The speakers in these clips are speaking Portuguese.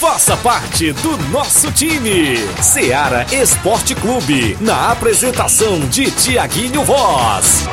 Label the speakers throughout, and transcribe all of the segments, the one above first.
Speaker 1: Faça parte do nosso time. Seara Esporte Clube. Na apresentação de Tiaguinho Voz.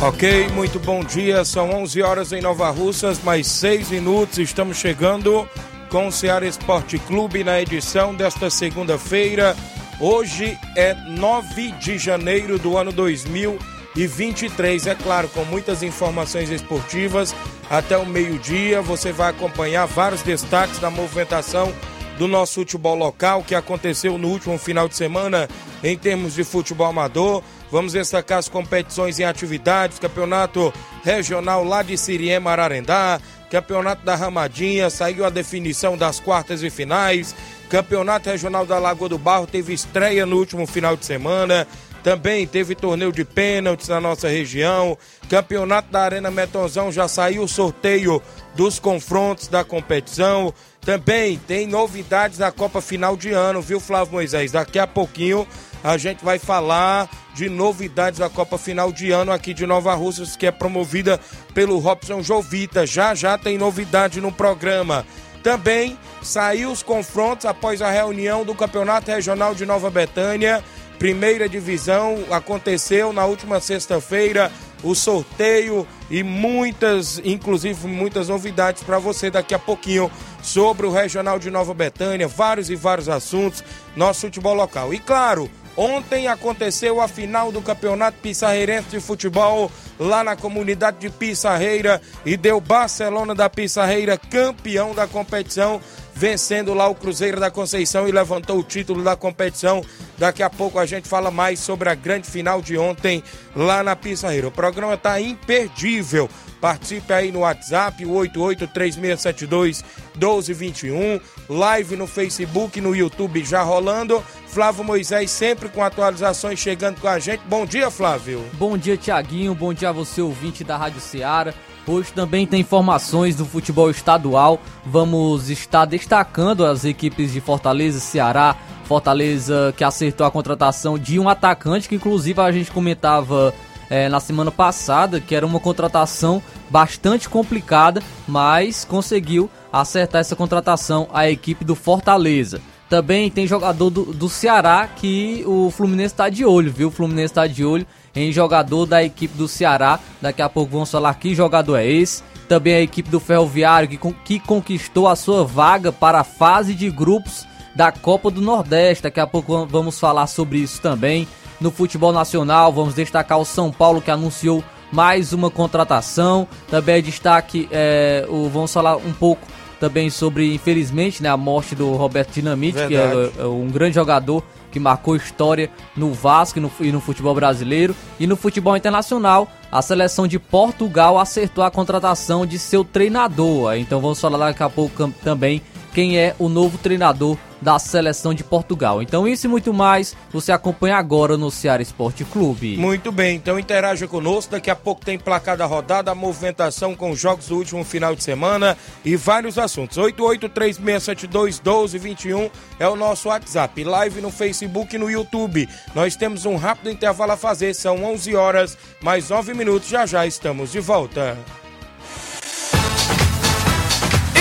Speaker 2: Ok, muito bom dia. São 11 horas em Nova Russas, mais 6 minutos. Estamos chegando com o Ceará Esporte Clube na edição desta segunda-feira. Hoje é 9 de janeiro do ano 2023. É claro, com muitas informações esportivas até o meio-dia. Você vai acompanhar vários destaques da movimentação do nosso futebol local que aconteceu no último final de semana em termos de futebol amador. Vamos destacar as competições em atividades, campeonato regional lá de Siriema Ararendá, campeonato da Ramadinha, saiu a definição das quartas e finais, campeonato regional da Lagoa do Barro teve estreia no último final de semana, também teve torneio de pênaltis na nossa região, campeonato da Arena Metonzão já saiu o sorteio dos confrontos da competição, também tem novidades na Copa Final de Ano, viu Flávio Moisés? Daqui a pouquinho a gente vai falar de novidades da Copa Final de Ano aqui de Nova Russas, que é promovida pelo Robson Jovita. Já já tem novidade no programa. Também saiu os confrontos após a reunião do Campeonato Regional de Nova Betânia. Primeira divisão aconteceu na última sexta-feira o sorteio e muitas, inclusive muitas novidades para você daqui a pouquinho sobre o Regional de Nova Betânia, vários e vários assuntos, nosso futebol local. E claro, Ontem aconteceu a final do Campeonato Pissarreirense de Futebol lá na comunidade de Pissarreira e deu Barcelona da Pissarreira campeão da competição, vencendo lá o Cruzeiro da Conceição e levantou o título da competição. Daqui a pouco a gente fala mais sobre a grande final de ontem lá na Pissarreira. O programa está imperdível. Participe aí no WhatsApp, 8836721221. Live no Facebook, no YouTube já rolando. Flávio Moisés sempre com atualizações chegando com a gente. Bom dia, Flávio.
Speaker 3: Bom dia, Tiaguinho. Bom dia a você, ouvinte da Rádio Ceará. Hoje também tem informações do futebol estadual. Vamos estar destacando as equipes de Fortaleza Ceará. Fortaleza que acertou a contratação de um atacante que inclusive a gente comentava é, na semana passada, que era uma contratação bastante complicada, mas conseguiu acertar essa contratação a equipe do Fortaleza. Também tem jogador do, do Ceará que o Fluminense está de olho, viu? O Fluminense está de olho em jogador da equipe do Ceará. Daqui a pouco vamos falar que jogador é esse. Também a equipe do Ferroviário que, que conquistou a sua vaga para a fase de grupos da Copa do Nordeste. Daqui a pouco vamos falar sobre isso também. No futebol nacional, vamos destacar o São Paulo que anunciou mais uma contratação. Também é destaque, é, o, vamos falar um pouco também sobre, infelizmente, né, a morte do Roberto Dinamite, Verdade. que é, é, um grande jogador que marcou história no Vasco e no, e no, futebol brasileiro. E no futebol internacional, a seleção de Portugal acertou a contratação de seu treinador. Então vamos falar daqui a pouco também quem é o novo treinador da seleção de Portugal. Então isso e muito mais você acompanha agora no Ceará Esporte Clube.
Speaker 2: Muito bem, então interaja conosco. Daqui a pouco tem placar da rodada, a movimentação com os jogos do último final de semana e vários assuntos. 8836721221 é o nosso WhatsApp. Live no Facebook e no YouTube. Nós temos um rápido intervalo a fazer, são 11 horas mais 9 minutos. Já já estamos de volta.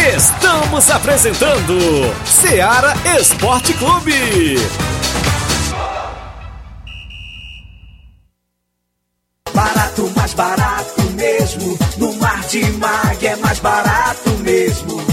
Speaker 1: Estamos apresentando Seara Esporte Clube.
Speaker 4: Barato, mais barato mesmo. No Mar de Mag é mais barato mesmo.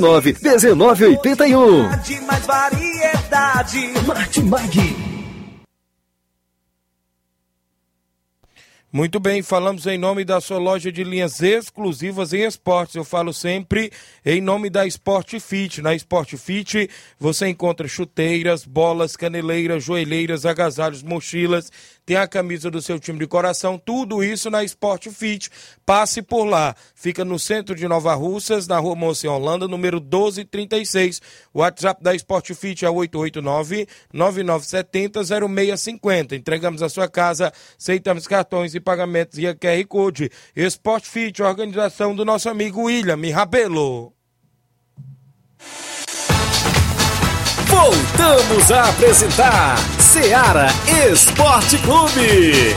Speaker 5: 9929 1981.
Speaker 4: De mais variedade.
Speaker 6: Martimag.
Speaker 2: Muito bem, falamos em nome da sua loja de linhas exclusivas em esportes. Eu falo sempre em nome da Sport Fit. Na Sport Fit você encontra chuteiras, bolas, caneleiras, joelheiras, agasalhos, mochilas, tem a camisa do seu time de coração, tudo isso na Sport Fit. Passe por lá. Fica no centro de Nova Russas, na rua Moça Holanda, número 1236. O WhatsApp da Sport Fit é 889-9970-0650. Entregamos a sua casa, aceitamos cartões e pagamentos via QR Code. Sport Fit, organização do nosso amigo William Rabelo.
Speaker 1: Voltamos a apresentar Seara Esporte Clube.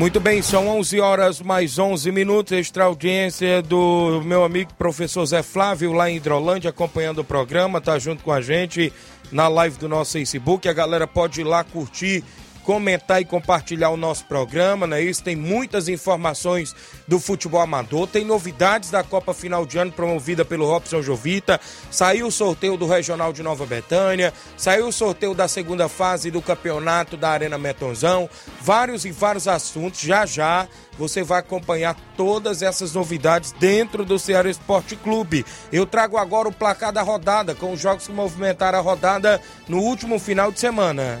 Speaker 2: Muito bem, são 11 horas mais 11 minutos. Extra audiência do meu amigo professor Zé Flávio, lá em Hidrolândia, acompanhando o programa, tá junto com a gente na live do nosso Facebook. A galera pode ir lá curtir comentar e compartilhar o nosso programa, né? Isso tem muitas informações do futebol amador, tem novidades da Copa Final de Ano promovida pelo Robson Jovita, saiu o sorteio do Regional de Nova Betânia, saiu o sorteio da segunda fase do campeonato da Arena Metonzão, vários e vários assuntos, já já você vai acompanhar todas essas novidades dentro do Ceará Esporte Clube. Eu trago agora o placar da rodada, com os jogos que movimentaram a rodada no último final de semana.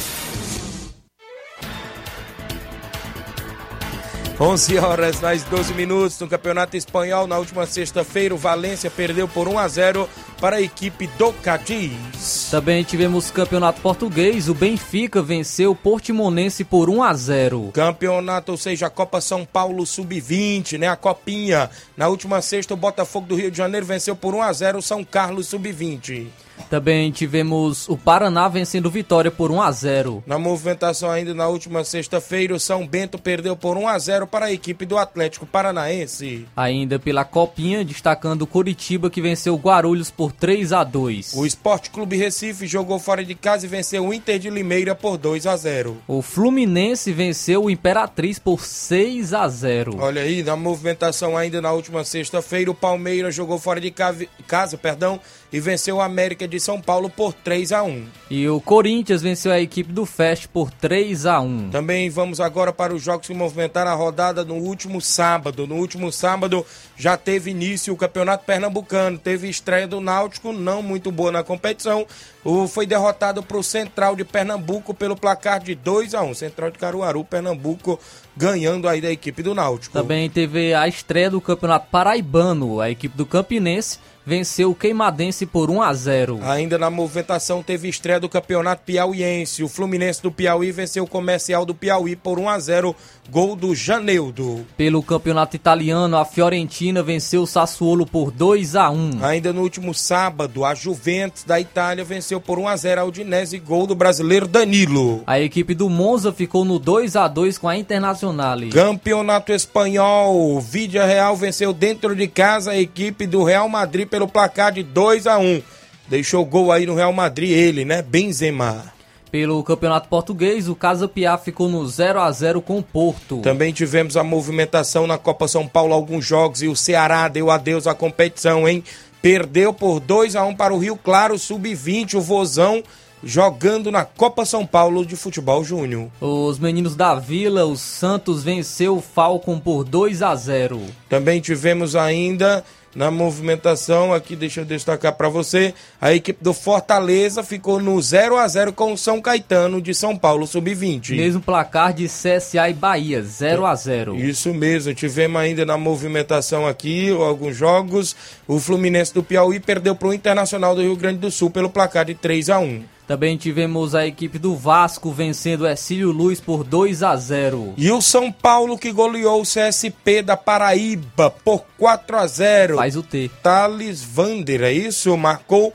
Speaker 2: 11 horas mais 12 minutos no Campeonato Espanhol. Na última sexta-feira, o Valência perdeu por 1 a 0 para a equipe do Cadiz.
Speaker 3: Também tivemos Campeonato Português. O Benfica venceu o Portimonense por 1 a 0.
Speaker 2: Campeonato, ou seja, a Copa São Paulo Sub-20, né? A Copinha. Na última sexta, o Botafogo do Rio de Janeiro venceu por 1 a 0 o São Carlos Sub-20.
Speaker 3: Também tivemos o Paraná vencendo Vitória por 1 a 0.
Speaker 2: Na movimentação ainda na última sexta-feira, o São Bento perdeu por 1 a 0 para a equipe do Atlético Paranaense.
Speaker 3: Ainda pela Copinha, destacando o Curitiba que venceu o Guarulhos por 3 a 2.
Speaker 2: O Esporte Clube Recife jogou fora de casa e venceu o Inter de Limeira por 2 a 0.
Speaker 3: O Fluminense venceu o Imperatriz por 6 a 0.
Speaker 2: Olha aí, na movimentação ainda na última sexta-feira, o Palmeiras jogou fora de casa, perdão, e venceu o América de São Paulo por 3 a 1.
Speaker 3: E o Corinthians venceu a equipe do Fest por 3 a 1.
Speaker 2: Também vamos agora para os jogos que movimentaram a rodada no último sábado. No último sábado já teve início o Campeonato Pernambucano, teve estreia do Náutico, não muito boa na competição. O foi derrotado para o Central de Pernambuco pelo placar de 2 a 1. Central de Caruaru, Pernambuco ganhando aí da equipe do Náutico.
Speaker 3: Também teve a estreia do Campeonato Paraibano, a equipe do Campinense venceu o Queimadense por 1 a 0.
Speaker 2: Ainda na movimentação teve estreia do Campeonato Piauiense. O Fluminense do Piauí venceu o Comercial do Piauí por 1 a 0, gol do Janeudo.
Speaker 3: Pelo Campeonato Italiano, a Fiorentina venceu o Sassuolo por 2 a 1.
Speaker 2: Ainda no último sábado, a Juventus da Itália venceu por 1 a 0 a Udinese, gol do brasileiro Danilo.
Speaker 3: A equipe do Monza ficou no 2 a 2 com a Internacional.
Speaker 2: Campeonato Espanhol, Vídea Real venceu dentro de casa a equipe do Real Madrid pelo placar de 2 a 1. Deixou gol aí no Real Madrid ele, né? Benzema.
Speaker 3: Pelo Campeonato Português, o Casa Piá ficou no 0 a 0 com o Porto.
Speaker 2: Também tivemos a movimentação na Copa São Paulo, alguns jogos, e o Ceará deu adeus à competição, hein? Perdeu por 2 a 1 para o Rio Claro, sub-20, o Vozão jogando na Copa São Paulo de Futebol Júnior.
Speaker 3: Os meninos da Vila, o Santos venceu o Falcon por 2 a 0.
Speaker 2: Também tivemos ainda na movimentação aqui, deixa eu destacar para você, a equipe do Fortaleza ficou no 0 a 0 com o São Caetano de São Paulo sub-20.
Speaker 3: Mesmo placar de CSA e Bahia, 0 a 0.
Speaker 2: Isso mesmo, tivemos ainda na movimentação aqui alguns jogos. O Fluminense do Piauí perdeu para o Internacional do Rio Grande do Sul pelo placar de 3 a 1.
Speaker 3: Também tivemos a equipe do Vasco vencendo o Ercílio Luz por 2 a 0.
Speaker 2: E o São Paulo que goleou o CSP da Paraíba por 4 a 0.
Speaker 3: Faz o T.
Speaker 2: Thales Vander, é isso? Marcou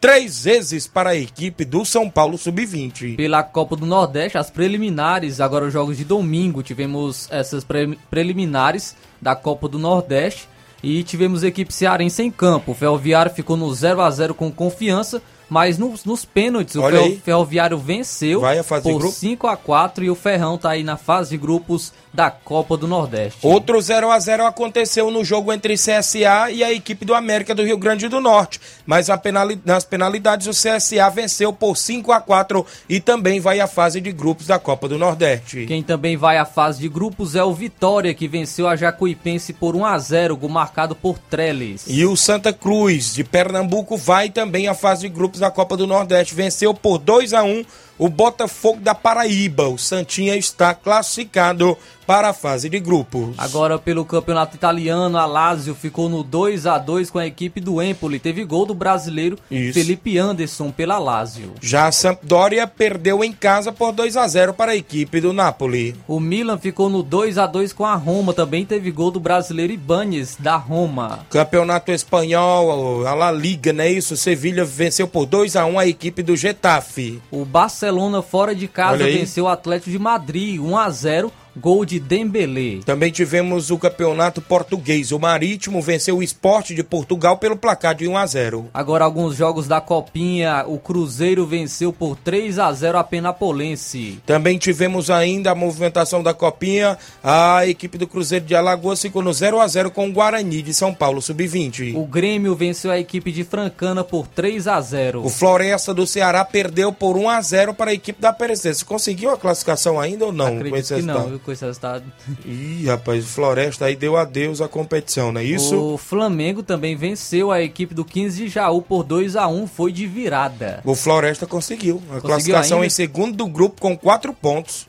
Speaker 2: três vezes para a equipe do São Paulo Sub-20.
Speaker 3: Pela Copa do Nordeste, as preliminares, agora os jogos de domingo, tivemos essas pre preliminares da Copa do Nordeste e tivemos a equipe cearense em campo. O Ferroviário ficou no 0 a 0 com confiança mas nos, nos pênaltis, o
Speaker 2: Olha
Speaker 3: Ferroviário venceu por
Speaker 2: grupo?
Speaker 3: 5 a 4 e o Ferrão tá aí na fase de grupos da Copa do Nordeste.
Speaker 2: Outro 0 a 0 aconteceu no jogo entre CSA e a equipe do América do Rio Grande do Norte, mas penali- nas penalidades o CSA venceu por 5 a 4 e também vai à fase de grupos da Copa do Nordeste.
Speaker 3: Quem também vai à fase de grupos é o Vitória, que venceu a Jacuipense por 1 a 0 gol marcado por Trellis.
Speaker 2: E o Santa Cruz de Pernambuco vai também à fase de grupos da Copa do Nordeste. Venceu por 2 a 1 o Botafogo da Paraíba. O Santinha está classificado para a fase de grupos.
Speaker 3: Agora pelo campeonato italiano, a Lazio ficou no 2 a 2 com a equipe do Empoli. Teve gol do brasileiro
Speaker 2: Isso.
Speaker 3: Felipe Anderson pela Lazio.
Speaker 2: Já a Sampdoria perdeu em casa por 2 a 0 para a equipe do Napoli.
Speaker 3: O Milan ficou no 2 a 2 com a Roma, também teve gol do brasileiro Ibanes da Roma.
Speaker 2: Campeonato Espanhol, a La Liga, não é isso? Sevilha venceu por 2 a 1 a equipe do Getafe.
Speaker 3: O Barcelona fora de casa venceu o Atlético de Madrid 1 a 0, gol de Dembélé.
Speaker 2: Também tivemos o Campeonato Português. O Marítimo venceu o Esporte de Portugal pelo placar de 1 a 0.
Speaker 3: Agora alguns jogos da Copinha, o Cruzeiro venceu por 3 a 0 a Penapolense.
Speaker 2: Também tivemos ainda a movimentação da Copinha. A equipe do Cruzeiro de Alagoas ficou no 0 a 0 com o Guarani de São Paulo, sub-20.
Speaker 3: O Grêmio venceu a equipe de Francana por 3 a 0.
Speaker 2: O Floresta do Ceará perdeu por 1 a 0 para a equipe da Perecense. Conseguiu a classificação ainda ou não?
Speaker 3: Acredito que não, com esse resultado.
Speaker 2: Ih, rapaz, o Floresta aí deu adeus à competição, não é isso?
Speaker 3: O Flamengo também venceu a equipe do 15 de Jaú por 2 a 1 foi de virada.
Speaker 2: O Floresta conseguiu. A
Speaker 3: Conseguiu
Speaker 2: classificação
Speaker 3: ainda?
Speaker 2: em segundo do grupo com 4 pontos.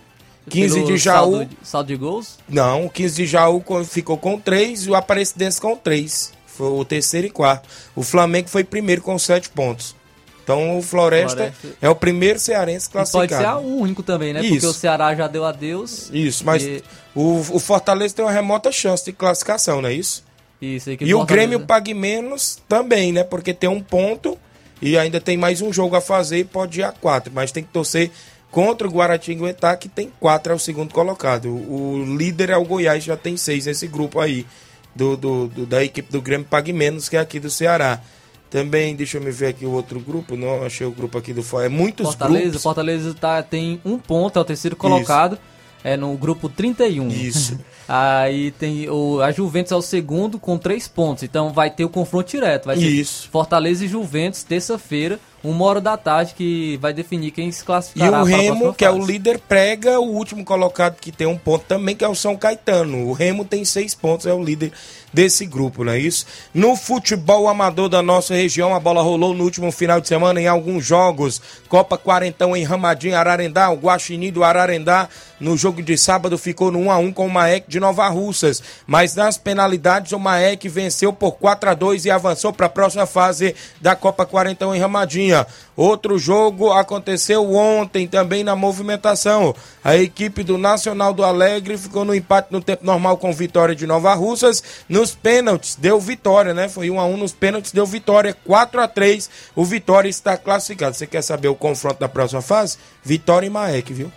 Speaker 2: 15
Speaker 3: Pelo
Speaker 2: de Jaú.
Speaker 3: Saldo, saldo de gols?
Speaker 2: Não, o 15 de Jaú co- ficou com 3 e o Aparecidense com 3. Foi o terceiro e quarto. O Flamengo foi primeiro com 7 pontos. Então o Floresta,
Speaker 3: Floresta.
Speaker 2: é o primeiro cearense
Speaker 3: E pode
Speaker 2: classificado.
Speaker 3: ser o único também, né? Porque
Speaker 2: Isso.
Speaker 3: o Ceará já deu adeus.
Speaker 2: Isso, mas
Speaker 3: E-
Speaker 2: o, o Fortaleza tem uma remota chance de classificação, não é isso?
Speaker 3: Isso,
Speaker 2: E o Grêmio pague menos também, né? Porque tem um ponto e ainda tem mais um jogo a fazer e pode ir a quatro. Mas tem que torcer contra o Guaratinguetá, que tem quatro, é o segundo colocado. O líder é o Goiás, já tem seis nesse grupo aí. Do, do- do- da equipe do Grêmio Pague Menos, que é aqui do Ceará. Também, deixa eu me ver aqui o outro grupo. Não, achei o grupo aqui do Fora. É muitos
Speaker 3: Fortaleza,
Speaker 2: grupos.
Speaker 3: Fortaleza tá, tem um ponto, é o terceiro colocado. É no grupo 31.
Speaker 2: Isso.
Speaker 3: Aí tem o, a Juventus é o segundo com três pontos. Então vai ter o confronto direto. Vai ser
Speaker 2: Isso.
Speaker 3: Fortaleza e Juventus, terça-feira, uma hora da tarde, que vai definir quem se
Speaker 2: E
Speaker 3: classificará
Speaker 2: o
Speaker 3: para a
Speaker 2: Remo, que é o líder, prega o último colocado que tem um ponto também, que é o São Caetano. O Remo tem seis pontos, é o líder desse grupo, não é isso? No futebol amador da nossa região, a bola rolou no último final de semana em alguns jogos. Copa Quarentão em Ramadinho, Ararendá, o Guaxinim do Ararendá. No jogo de sábado ficou no 1 a 1 com o Maek de Nova Russas. Mas nas penalidades, o Maek venceu por 4 a 2 e avançou para a próxima fase da Copa Quarentão em Outro jogo aconteceu ontem também na movimentação. A equipe do Nacional do Alegre ficou no empate no tempo normal com vitória de Nova Russas. Nos pênaltis deu vitória, né? Foi 1 a 1 nos pênaltis, deu vitória 4 a 3. O Vitória está classificado. Você quer saber o confronto da próxima fase? Vitória e Maek, viu?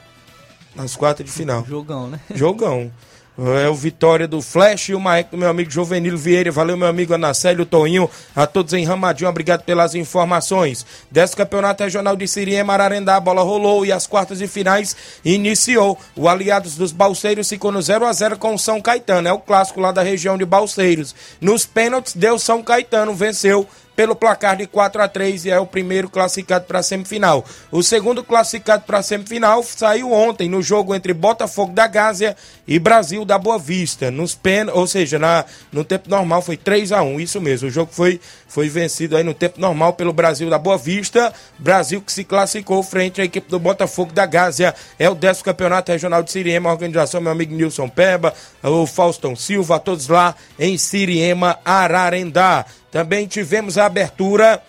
Speaker 2: Nas quartas de final.
Speaker 3: Jogão, né?
Speaker 2: Jogão. É o Vitória do Flash e o Maek do meu amigo Jovenilo Vieira. Valeu, meu amigo Anacélio Toinho. A todos em Ramadinho, obrigado pelas informações. Desse campeonato regional de Siriema, Ararendá, a bola rolou e as quartas de finais iniciou. O Aliados dos Balseiros ficou no 0 a 0 com o São Caetano. É o clássico lá da região de Balseiros. Nos pênaltis, deu São Caetano, venceu pelo placar de 4 a 3 e é o primeiro classificado para a semifinal. O segundo classificado para a semifinal saiu ontem no jogo entre Botafogo da Gásia e Brasil da Boa Vista. Nos pen... Ou seja, na... no tempo normal foi 3 a 1 isso mesmo. O jogo foi, foi vencido aí no tempo normal pelo Brasil da Boa Vista. Brasil que se classificou frente à equipe do Botafogo da Gásia. É o décimo campeonato regional de Siriema, organização meu amigo Nilson Peba, o Faustão Silva, todos lá em Siriema, Ararendá. Também tivemos a abertura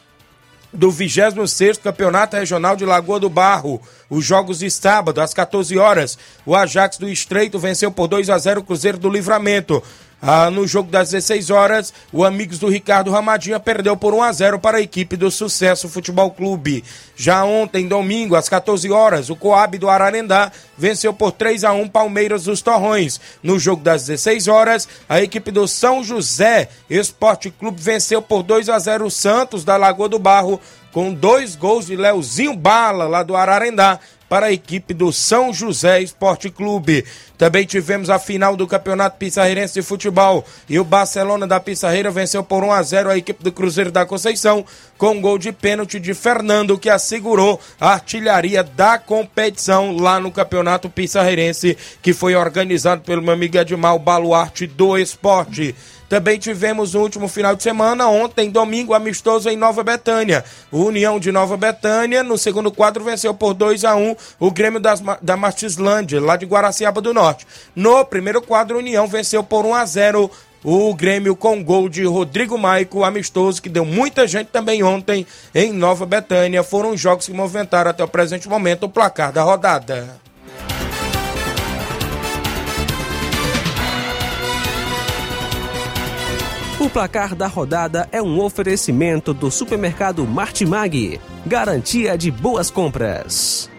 Speaker 2: do 26 Campeonato Regional de Lagoa do Barro. Os jogos de sábado, às 14 horas. O Ajax do Estreito venceu por 2 a 0 o Cruzeiro do Livramento. Ah, no jogo das 16 horas, o Amigos do Ricardo Ramadinha perdeu por 1 a 0 para a equipe do Sucesso Futebol Clube. Já ontem, domingo, às 14 horas, o Coab do Ararendá venceu por 3 a 1 Palmeiras dos Torrões. No jogo das 16 horas, a equipe do São José Esporte Clube venceu por 2 a 0 o Santos da Lagoa do Barro com dois gols de Leozinho Bala, lá do Ararendá, para a equipe do São José Esporte Clube. Também tivemos a final do Campeonato Pissarreirense de Futebol e o Barcelona da Pissarreira venceu por 1 a 0 a equipe do Cruzeiro da Conceição com um gol de pênalti de Fernando que assegurou a artilharia da competição lá no Campeonato Pissarreirense que foi organizado pelo meu amigo Edmar Baluarte do Esporte. Também tivemos no último final de semana, ontem, domingo, amistoso em Nova Betânia. O União de Nova Betânia, no segundo quadro, venceu por 2 a 1 o Grêmio das, da Martislândia, lá de Guaraciaba do Norte. No primeiro quadro, União venceu por 1 a 0 o Grêmio com gol de Rodrigo Maico, amistoso, que deu muita gente também ontem em Nova Betânia. Foram jogos que movimentaram até o presente momento o placar da rodada.
Speaker 7: O placar da rodada é um oferecimento do supermercado Martimag. Garantia de boas compras.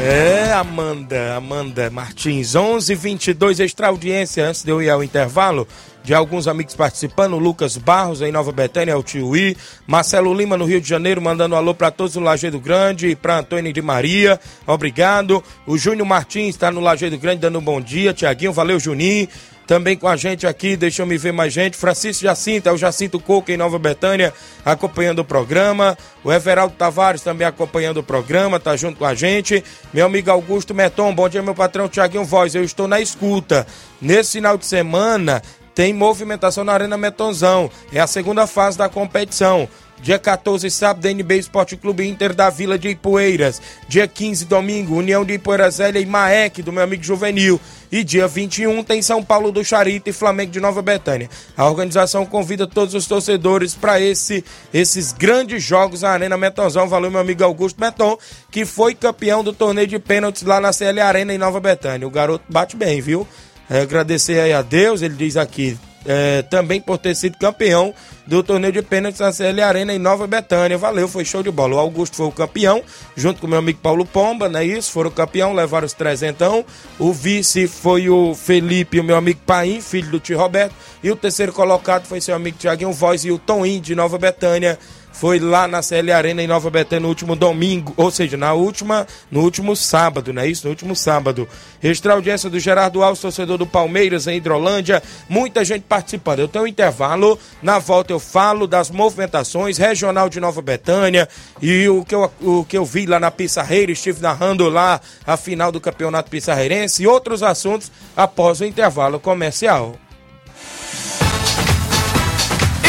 Speaker 2: É, Amanda, Amanda Martins, 11:22 extra audiência antes de eu ir ao intervalo de alguns amigos participando, Lucas Barros em Nova Betânia, o Tio I, Marcelo Lima no Rio de Janeiro, mandando um alô para todos no Lajeado Grande e para Antônio de Maria, obrigado. O Júnior Martins está no Lajeado Grande dando um bom dia, Tiaguinho, valeu Juninho. Também com a gente aqui, deixa eu me ver mais gente. Francisco Jacinto, é o Jacinto Coco em Nova Betânia, acompanhando o programa. O Everaldo Tavares também acompanhando o programa, tá junto com a gente. Meu amigo Augusto Meton, bom dia, meu patrão Tiaguinho Voz. Eu estou na escuta. Nesse final de semana tem movimentação na Arena Metonzão. É a segunda fase da competição. Dia 14, sábado, NB Esporte Clube Inter da Vila de Ipueiras. Dia 15, domingo, União de Ipueiras Zélia e Maek, do meu amigo Juvenil. E dia 21 tem São Paulo do Charito e Flamengo de Nova Betânia. A organização convida todos os torcedores para esse, esses grandes jogos na Arena Metonzão. Valeu, meu amigo Augusto Meton, que foi campeão do torneio de pênaltis lá na CL Arena em Nova Betânia. O garoto bate bem, viu? É, agradecer aí a Deus, ele diz aqui, é, também por ter sido campeão do torneio de pênaltis na CL Arena em Nova Betânia. Valeu, foi show de bola. O Augusto foi o campeão, junto com meu amigo Paulo Pomba, não é isso? Foram campeão, levaram os trezentão. O vice foi o Felipe, o meu amigo Paim, filho do tio Roberto. E o terceiro colocado foi seu amigo Tiaguinho Voz e o Toninho de Nova Betânia foi lá na CL Arena em Nova Betânia no último domingo, ou seja, na última, no último sábado, não é isso? No último sábado. Extra audiência do Gerardo Alves, torcedor do Palmeiras em Hidrolândia, muita gente participando. Eu tenho um intervalo, na volta eu falo das movimentações regional de Nova Betânia e o que eu, o que eu vi lá na Pissarreira, estive narrando lá a final do Campeonato Pissarreirense e outros assuntos após o intervalo comercial.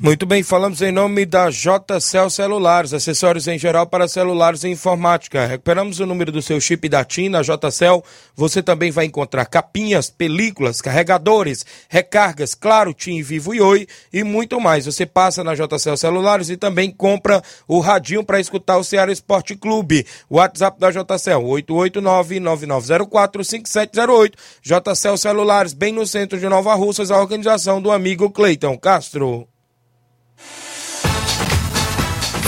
Speaker 2: Muito bem, falamos em nome da JCL Celulares, acessórios em geral para celulares e informática. Recuperamos o número do seu chip da TIM na JCL. Você também vai encontrar capinhas, películas, carregadores, recargas, claro, TIM, Vivo e Oi e muito mais. Você passa na JCL Celulares e também compra o radinho para escutar o Ceará Esporte Clube. WhatsApp da JCL, 889-9904-5708. JCL Celulares, bem no centro de Nova Russas, a organização do amigo Cleiton Castro.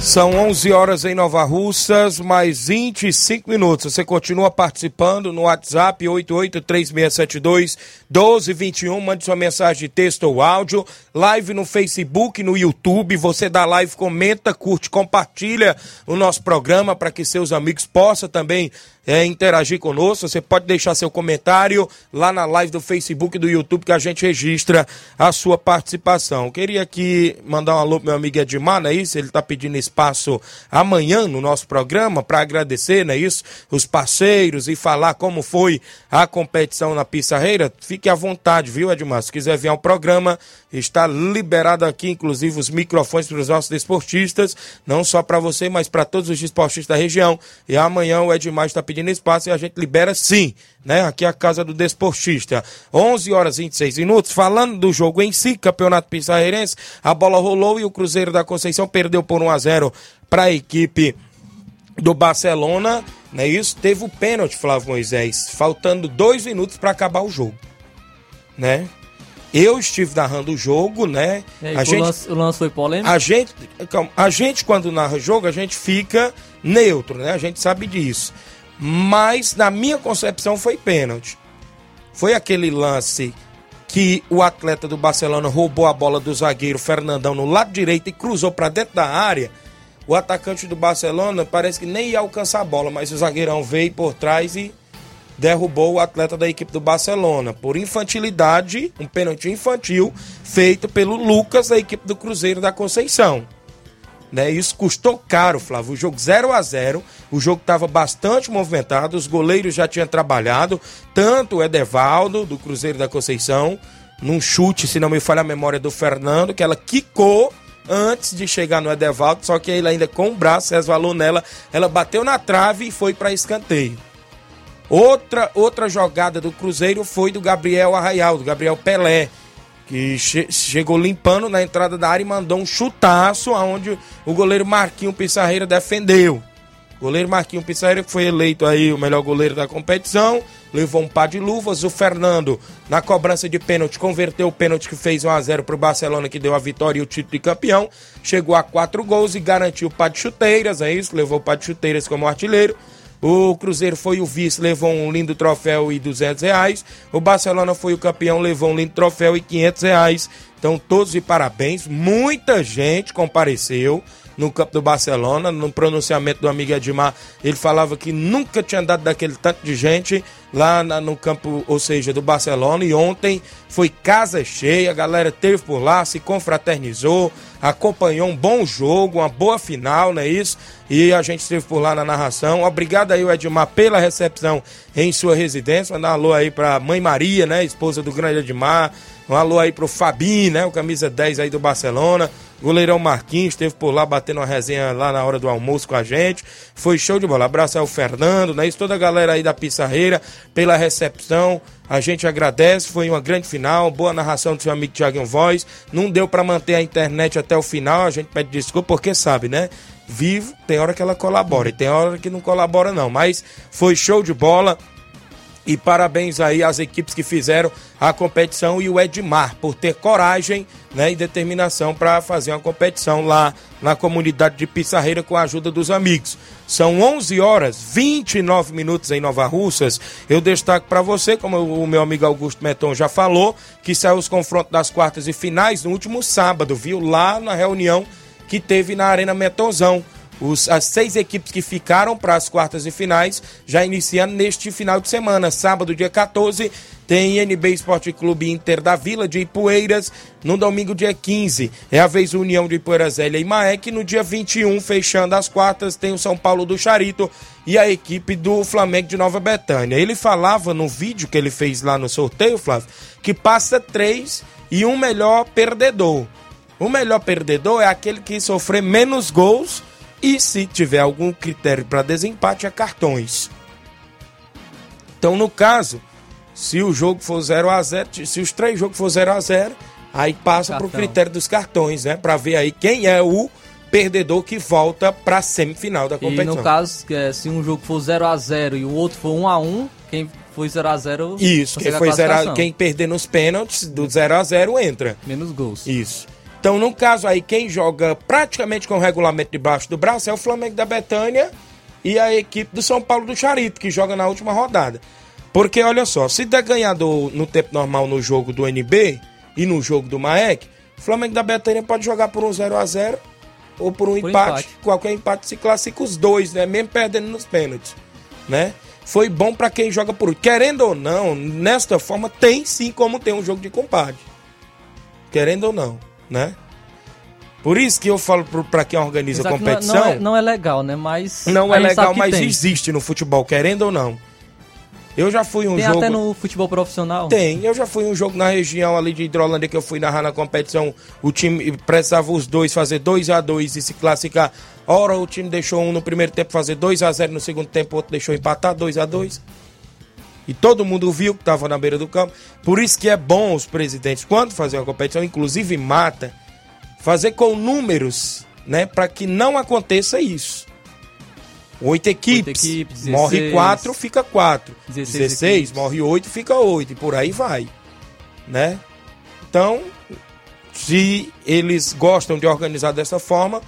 Speaker 2: São 11 horas em Nova Russas, mais 25 minutos. Você continua participando no WhatsApp 8836721221. Mande sua mensagem de texto ou áudio. Live no Facebook, no YouTube. Você dá live, comenta, curte, compartilha o nosso programa para que seus amigos possam também é, interagir conosco, você pode deixar seu comentário lá na live do Facebook e do YouTube que a gente registra a sua participação. Queria aqui mandar um alô pro meu amigo Edmar, não é isso? Ele está pedindo espaço amanhã no nosso programa para agradecer, não é isso? Os parceiros e falar como foi a competição na Pissarreira. Fique à vontade, viu, Edmar? Se quiser vir ao programa, está liberado aqui, inclusive, os microfones para os nossos desportistas, não só para você, mas para todos os desportistas da região. E amanhã o Edmar está pedindo pedindo espaço e a gente libera sim, né? Aqui é a casa do desportista. 11 horas e 26 minutos. Falando do jogo em si, Campeonato Pissarreirense, a bola rolou e o Cruzeiro da Conceição perdeu por 1 a 0 para a equipe do Barcelona, né? Isso teve o pênalti, Flávio Moisés, faltando dois minutos para acabar o jogo, né? Eu estive narrando o jogo, né?
Speaker 3: Aí, a o, gente, lance, o lance foi polêmico?
Speaker 2: A gente, a gente, quando narra jogo, a gente fica neutro, né? A gente sabe disso mas na minha concepção foi pênalti. Foi aquele lance que o atleta do Barcelona roubou a bola do zagueiro Fernandão no lado direito e cruzou para dentro da área. O atacante do Barcelona parece que nem ia alcançar a bola, mas o zagueirão veio por trás e derrubou o atleta da equipe do Barcelona. Por infantilidade, um pênalti infantil feito pelo Lucas da equipe do Cruzeiro da Conceição. Né? Isso custou caro, Flávio. O jogo 0 a 0 o jogo estava bastante movimentado, os goleiros já tinham trabalhado, tanto o Edevaldo, do Cruzeiro da Conceição, num chute, se não me falha a memória, do Fernando, que ela quicou antes de chegar no Edevaldo, só que ele ainda com o braço resvalou nela, ela bateu na trave e foi para escanteio. Outra, outra jogada do Cruzeiro foi do Gabriel Arraial, do Gabriel Pelé que che chegou limpando na entrada da área e mandou um chutaço aonde o goleiro Marquinho Pissarreira defendeu. O goleiro Marquinho Pissarreira foi eleito aí o melhor goleiro da competição, levou um par de luvas. O Fernando, na cobrança de pênalti, converteu o pênalti que fez 1 a 0 para o Barcelona, que deu a vitória e o título de campeão. Chegou a quatro gols e garantiu o par de chuteiras, é isso, levou o par de chuteiras como artilheiro. O Cruzeiro foi o vice, levou um lindo troféu e 200 reais. O Barcelona foi o campeão, levou um lindo troféu e 500 reais. Então, todos de parabéns. Muita gente compareceu no campo do Barcelona. No pronunciamento do amigo Edmar, ele falava que nunca tinha andado daquele tanto de gente lá na, no campo, ou seja, do Barcelona. E ontem foi casa cheia, a galera teve por lá, se confraternizou, acompanhou um bom jogo, uma boa final, não é isso? E a gente esteve por lá na narração. Obrigado aí, Edmar, pela recepção em sua residência. Mandar um alô aí pra mãe Maria, né? Esposa do grande Edmar. Um alô aí pro Fabinho, né? O camisa 10 aí do Barcelona. Goleirão Marquinhos esteve por lá batendo uma resenha lá na hora do almoço com a gente. Foi show de bola. Abraço ao Fernando, né? Isso toda a galera aí da Pissarreira pela recepção. A gente agradece, foi uma grande final, boa narração do seu amigo Thiago Voz. Não deu para manter a internet até o final, a gente pede desculpa porque sabe, né? Vivo, tem hora que ela colabora e tem hora que não colabora não, mas foi show de bola. E parabéns aí às equipes que fizeram a competição e o Edmar por ter coragem né, e determinação para fazer uma competição lá na comunidade de Pissarreira com a ajuda dos amigos. São 11 horas 29 minutos em Nova Russas. Eu destaco para você, como o meu amigo Augusto Meton já falou, que saiu os confrontos das quartas e finais no último sábado, viu? Lá na reunião que teve na Arena Metonzão Os, as seis equipes que ficaram para as quartas e finais já iniciando neste final de semana. Sábado, dia 14, tem NB Esporte Clube Inter da Vila de Ipueiras. No domingo, dia 15, é a vez União de Ipueiras Zélia e Maek. No dia 21, fechando as quartas, tem o São Paulo do Charito e a equipe do Flamengo de Nova Betânia. Ele falava no vídeo que ele fez lá no sorteio, Flávio, que passa três e um melhor perdedor. O melhor perdedor é aquele que sofrer menos gols e se tiver algum critério para desempate é cartões. Então, no caso, se o jogo for 0 a 0, se os três jogos for 0 a 0, aí passa para o critério dos cartões, né, para ver aí quem é o perdedor que volta para a semifinal da competição.
Speaker 3: E no caso, é, se um jogo for 0 a 0 e o outro for 1 a 1, quem foi 0 a 0
Speaker 2: Isso, quem foi 0 a, quem perder nos pênaltis do 0 a 0 entra.
Speaker 3: Menos gols.
Speaker 2: Isso. Então, no caso aí, quem joga praticamente com o regulamento debaixo do braço é o Flamengo da Betânia e a equipe do São Paulo do Charito, que joga na última rodada. Porque, olha só, se der ganhador no tempo normal no jogo do NB e no jogo do Maek, o Flamengo da Betânia pode jogar por um 0 a 0 ou por um por empate. empate. Qualquer empate se classifica os dois, né? Mesmo perdendo nos pênaltis, né? Foi bom para quem joga por. Querendo ou não, nesta forma, tem sim como ter um jogo de compadre. Querendo ou não né? Por isso que eu falo para quem organiza a competição.
Speaker 3: Não, não, é, não, é, legal, né? Mas.
Speaker 2: Não é legal, mas tem. existe no futebol, querendo ou não. Eu já fui um
Speaker 3: tem
Speaker 2: jogo.
Speaker 3: até no futebol profissional?
Speaker 2: Tem. Eu já fui um jogo na região ali de Hidrolândia que eu fui narrar na competição. O time precisava os dois fazer 2 a 2 e se classificar. Ora, o time deixou um no primeiro tempo fazer 2 a 0 no segundo tempo, o outro deixou empatar 2 a 2 e todo mundo viu que estava na beira do campo. Por isso que é bom os presidentes, quando fazem uma competição, inclusive mata, fazer com números, né, para que não aconteça isso. Oito equipes, oito equipes morre quatro, fica quatro. 16, 16 morre oito, fica oito, e por aí vai, né? Então, se eles gostam de organizar dessa forma,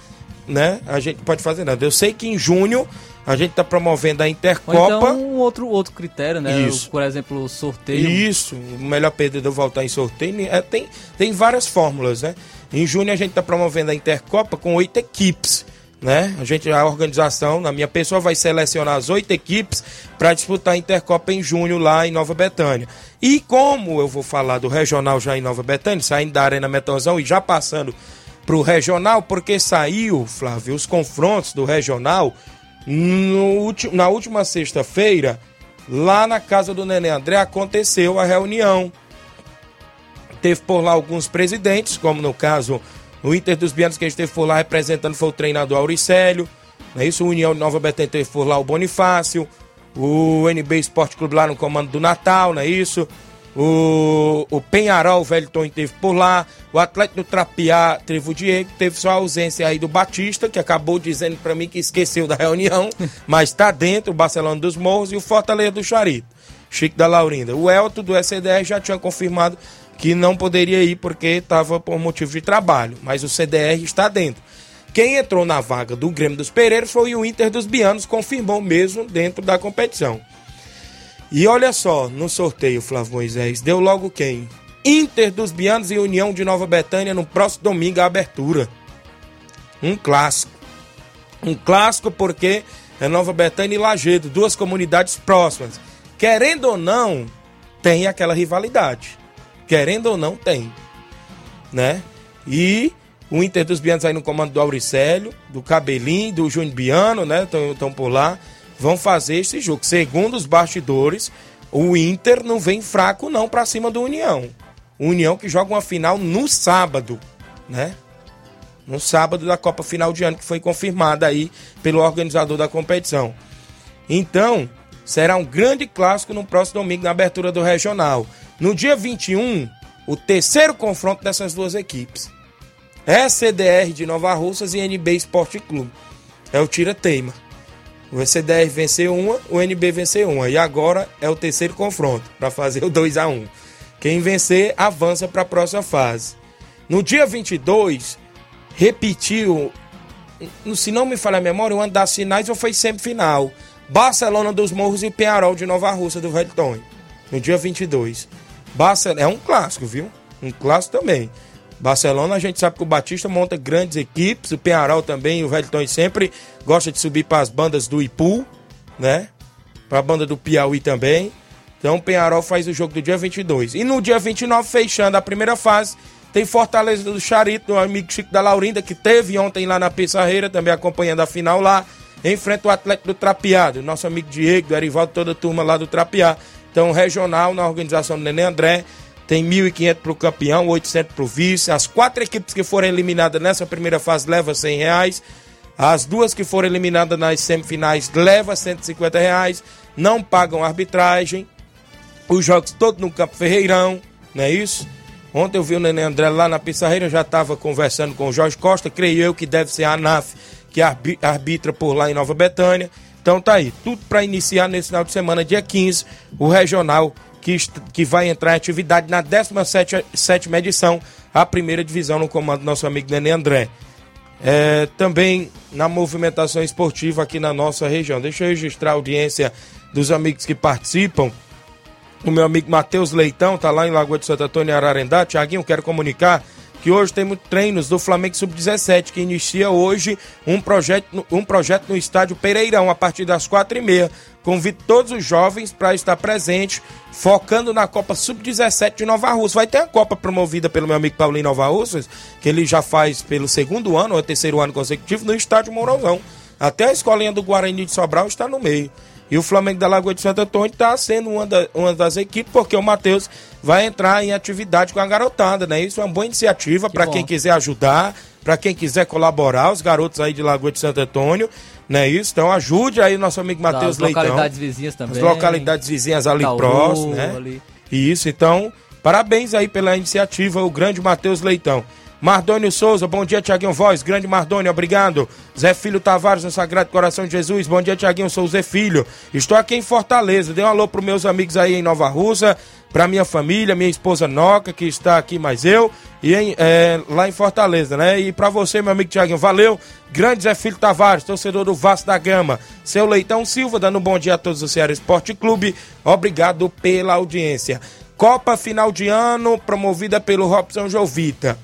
Speaker 2: né, a gente pode fazer nada. Eu sei que em junho a gente está promovendo a Intercopa. Ou então
Speaker 3: um outro, outro critério, né? Isso. Por exemplo, sorteio.
Speaker 2: Isso, o melhor perdedor voltar em sorteio. É, tem, tem várias fórmulas, né? Em junho a gente está promovendo a Intercopa com oito equipes. Né? A gente, a organização, na minha pessoa, vai selecionar as oito equipes para disputar a Intercopa em junho lá em Nova Betânia. E como eu vou falar do regional já em Nova Betânia, saindo da Arena Metonzão e já passando para o regional, porque saiu, Flávio, os confrontos do regional no, na última sexta-feira, lá na casa do Nenê André, aconteceu a reunião. Teve por lá alguns presidentes, como no caso o Inter dos Bianos, que esteve por lá representando foi o treinador Auricélio. Não é isso? O União Nova Betânia teve por lá o Bonifácio. O NB Esporte Clube lá no comando do Natal, não é isso? O, o Penharol, o Velton teve por lá. O Atlético do Trapiá teve o Diego. Teve só a ausência aí do Batista, que acabou dizendo para mim que esqueceu da reunião, mas está dentro. O Barcelona dos Morros e o Fortaleza do Charito. Chico da Laurinda. O Elton do SDR já tinha confirmado que não poderia ir porque estava por motivo de trabalho, mas o CDR está dentro. Quem entrou na vaga do Grêmio dos Pereiros foi o Inter dos Bianos, confirmou mesmo dentro da competição. E olha só, no sorteio, Flávio Moisés, deu logo quem? Inter dos Bianos e União de Nova Betânia no próximo domingo a abertura. Um clássico. Um clássico porque é Nova Betânia e Lagedo, duas comunidades próximas. Querendo ou não, tem aquela rivalidade. Querendo ou não, tem. Né? E o Inter dos Bianos aí no comando do Auricélio, do Cabelinho, do Júnior Biano, né? Estão por lá vão fazer esse jogo. Segundo os bastidores, o Inter não vem fraco não para cima do União. O União que joga uma final no sábado, né? No sábado da Copa Final de Ano que foi confirmada aí pelo organizador da competição. Então, será um grande clássico no próximo domingo na abertura do regional. No dia 21, o terceiro confronto dessas duas equipes. SDR de Nova Russas e NB Esporte Clube. É o tira-teima. O CDR venceu uma, o NB venceu uma. E agora é o terceiro confronto para fazer o 2 a 1 Quem vencer avança para a próxima fase. No dia 22, repetiu, se não me falha a memória, ano das finais ou foi sempre final. Barcelona dos Morros e Penharol de Nova Rússia do Velho. No dia 22. Barcelona, é um clássico, viu? Um clássico também. Barcelona, a gente sabe que o Batista monta grandes equipes, o Penharol também, o Velton sempre gosta de subir para as bandas do Ipu, né? Para a banda do Piauí também. Então o Penharol faz o jogo do dia 22. E no dia 29, fechando a primeira fase, tem Fortaleza do Charito, do amigo Chico da Laurinda, que teve ontem lá na Pissarreira, também acompanhando a final lá. Enfrenta o Atlético do Trapeado, nosso amigo Diego, do Arivaldo, toda a turma lá do Trapear. Então, regional, na organização do Nenê André, tem 1.500 para o campeão, 800 para o vice. As quatro equipes que forem eliminadas nessa primeira fase levam 100 reais. As duas que foram eliminadas nas semifinais levam 150 reais. Não pagam arbitragem. Os jogos todos no Campo Ferreirão, não é isso? Ontem eu vi o Nenê André lá na Pissarreira, já estava conversando com o Jorge Costa, creio eu que deve ser a ANAF que arbitra por lá em Nova Betânia. Então tá aí, tudo para iniciar nesse final de semana, dia 15, o regional que, que vai entrar em atividade na 17 edição, a primeira divisão no comando do nosso amigo Nenê André. É, também na movimentação esportiva aqui na nossa região. Deixa eu registrar a audiência dos amigos que participam. O meu amigo Matheus Leitão tá lá em Lagoa de Santo Antônio, Ararendá. Tiaguinho, quero comunicar que hoje temos treinos do Flamengo Sub-17, que inicia hoje um projeto, um projeto no estádio Pereirão, a partir das quatro e meia. Convido todos os jovens para estar presente, focando na Copa Sub-17 de Nova Rússia. Vai ter a Copa promovida pelo meu amigo Paulinho Nova Rússia, que ele já faz pelo segundo ano ou terceiro ano consecutivo no estádio Mourãozão. Até a escolinha do Guarani de Sobral está no meio. E o Flamengo da Lagoa de Santo Antônio está sendo uma, da, uma das equipes, porque o Matheus vai entrar em atividade com a garotada, né? Isso é uma boa iniciativa para quem quiser ajudar, para quem quiser colaborar, os garotos aí de Lagoa de Santo Antônio, né? Isso, então ajude aí nosso amigo Matheus Leitão.
Speaker 3: As localidades vizinhas também.
Speaker 2: As localidades vizinhas ali Tauru, próximo, né? Ali. Isso, então, parabéns aí pela iniciativa, o grande Matheus Leitão. Mardônio Souza, bom dia, Tiaguinho Voz. Grande Mardônio, obrigado. Zé Filho Tavares, no Sagrado Coração de Jesus. Bom dia, Tiaguinho, sou o Zé Filho. Estou aqui em Fortaleza. Dê um alô para meus amigos aí em Nova Russa, para minha família, minha esposa Noca, que está aqui, mais eu, e em, é, lá em Fortaleza, né? E para você, meu amigo Tiaguinho, valeu. Grande Zé Filho Tavares, torcedor do Vasco da Gama. Seu Leitão Silva, dando um bom dia a todos do Ceará Esporte Clube. Obrigado pela audiência. Copa final de ano, promovida pelo Robson Jovita.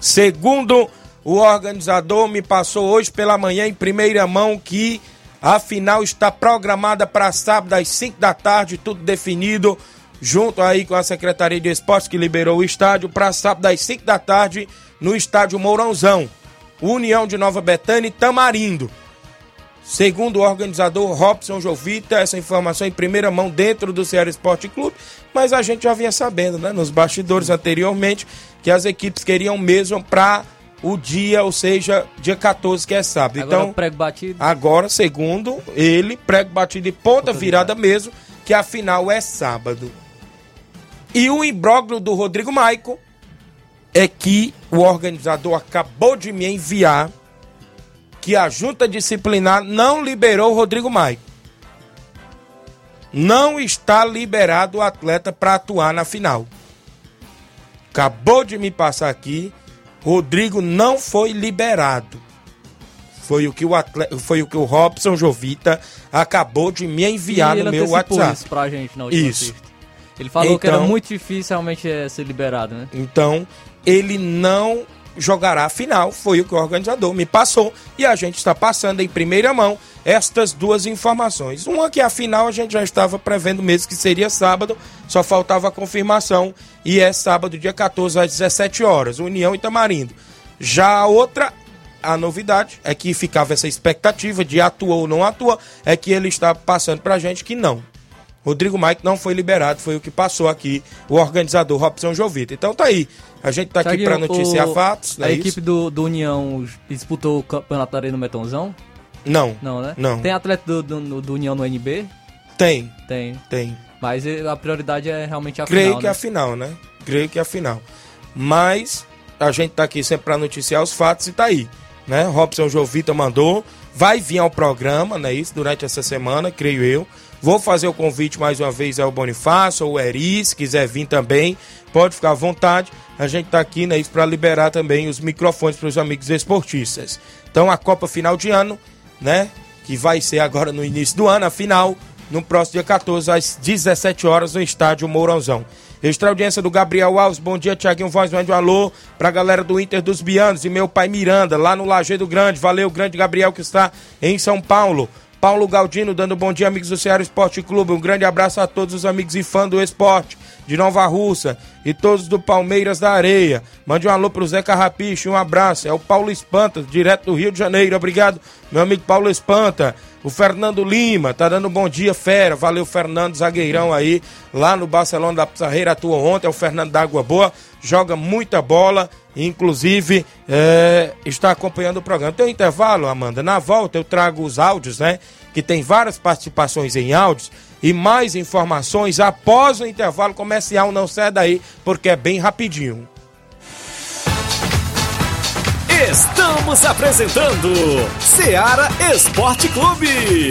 Speaker 2: Segundo o organizador, me passou hoje pela manhã em primeira mão que a final está programada para sábado às 5 da tarde, tudo definido, junto aí com a Secretaria de Esportes que liberou o estádio, para sábado às 5 da tarde no estádio Mourãozão. União de Nova Betânia e Tamarindo. Segundo o organizador Robson Jovita, essa informação em primeira mão dentro do Ceará Esporte Clube, mas a gente já vinha sabendo, né, nos bastidores anteriormente, que as equipes queriam mesmo para o dia, ou seja, dia 14, que é sábado.
Speaker 3: Agora
Speaker 2: então,
Speaker 3: prego batido.
Speaker 2: Agora, segundo ele, prego batido e ponta, ponta virada, virada mesmo, que a final é sábado. E o imbróglio do Rodrigo Maico é que o organizador acabou de me enviar que a junta disciplinar não liberou o Rodrigo Maia. Não está liberado o atleta para atuar na final. Acabou de me passar aqui, Rodrigo não foi liberado. Foi o que o atleta, foi o que o Robson Jovita acabou de me enviar no meu WhatsApp.
Speaker 3: Isso pra gente na isso. Ele falou então, que era então- muito difícil realmente eh, ser liberado, né?
Speaker 2: Então, ele não jogará a final, foi o que o organizador me passou e a gente está passando em primeira mão estas duas informações. Uma que a final a gente já estava prevendo mesmo que seria sábado, só faltava a confirmação e é sábado, dia 14 às 17 horas, União e Tamarindo. Já a outra a novidade é que ficava essa expectativa de atua ou não atua, é que ele está passando para a gente que não. Rodrigo Mike não foi liberado, foi o que passou aqui o organizador Robson Jovita. Então tá aí. A gente tá aqui para noticiar o, fatos.
Speaker 3: A
Speaker 2: é
Speaker 3: equipe do, do União disputou o campeonato aí no Metonzão?
Speaker 2: Não.
Speaker 3: Não, né?
Speaker 2: Não.
Speaker 3: Tem atleta do, do, do União no NB?
Speaker 2: Tem.
Speaker 3: Tem.
Speaker 2: Tem.
Speaker 3: Mas a prioridade é realmente a
Speaker 2: Creio
Speaker 3: final.
Speaker 2: que é
Speaker 3: né?
Speaker 2: a final, né? Creio que é a final. Mas a gente tá aqui sempre para noticiar os fatos e tá aí. Né? Robson Jovita mandou. Vai vir ao programa, né? Isso, durante essa semana, creio eu. Vou fazer o convite mais uma vez ao Bonifácio, ou Eri, se quiser vir também, pode ficar à vontade. A gente está aqui né, para liberar também os microfones para os amigos esportistas. Então a Copa final de ano, né? Que vai ser agora no início do ano, a final, no próximo dia 14, às 17 horas, no estádio Mourãozão. Extra audiência do Gabriel Alves, bom dia, Tiaguinho Voz, mande um alô pra galera do Inter dos Bianos e meu pai Miranda, lá no Lajeado Grande. Valeu, grande Gabriel, que está em São Paulo. Paulo Galdino dando bom dia, amigos do Ceará Esporte Clube. Um grande abraço a todos os amigos e fãs do esporte de Nova Russa e todos do Palmeiras da Areia. Mande um alô pro Zé Carrapicho, um abraço. É o Paulo Espanta, direto do Rio de Janeiro. Obrigado, meu amigo Paulo Espanta. O Fernando Lima tá dando bom dia, fera. Valeu, Fernando, zagueirão aí, lá no Barcelona da Pizarreira, atuou ontem. É o Fernando da Água Boa, joga muita bola, inclusive é, está acompanhando o programa. Tem um intervalo, Amanda. Na volta eu trago os áudios, né? Que tem várias participações em áudios e mais informações após o intervalo comercial. Não sai daí, porque é bem rapidinho.
Speaker 1: Estamos apresentando Seara Esporte Clube.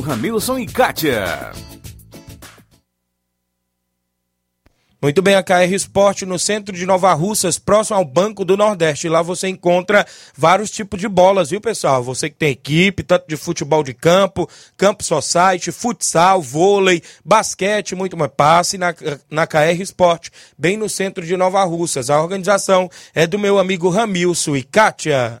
Speaker 6: Ramilson e Kátia.
Speaker 2: Muito bem, a KR Esporte no centro de Nova Russas, próximo ao Banco do Nordeste. Lá você encontra vários tipos de bolas, viu, pessoal? Você que tem equipe, tanto de futebol de campo, campo society, futsal, vôlei, basquete, muito mais. Passe na, na KR Esporte, bem no centro de Nova Russas. A organização é do meu amigo Ramilson e Kátia.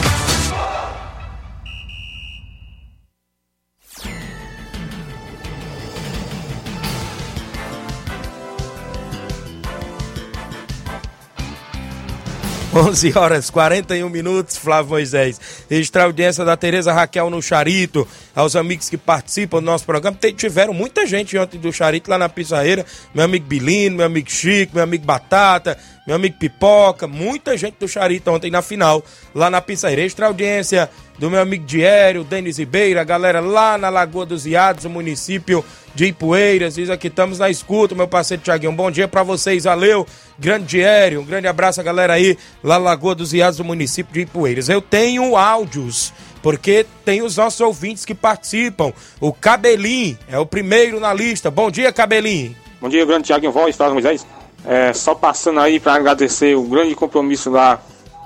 Speaker 2: Onze horas 41 minutos, Flávio Moisés. Extra audiência da Tereza Raquel no Charito, aos amigos que participam do nosso programa. Tiveram muita gente ontem do Charito lá na Pizarreira. Meu amigo Bilino, meu amigo Chico, meu amigo Batata, meu amigo Pipoca, muita gente do Charito ontem na final, lá na Pizarreira. Extra audiência do meu amigo Diério, Denis Ribeiro, a galera lá na Lagoa dos Iados, o município de Ipueiras. Diz aqui, estamos na escuta, meu parceiro Tiaguinho. Bom dia pra vocês, valeu. Grande Diério, um grande abraço a galera aí, lá Lagoa dos Iados, do município de Ipueiras. Eu tenho áudios, porque tem os nossos ouvintes que participam. O Cabelim é o primeiro na lista. Bom dia, Cabelim.
Speaker 8: Bom dia, grande Thiago em voz, Flávio Moisés. É, só passando aí para agradecer o grande compromisso lá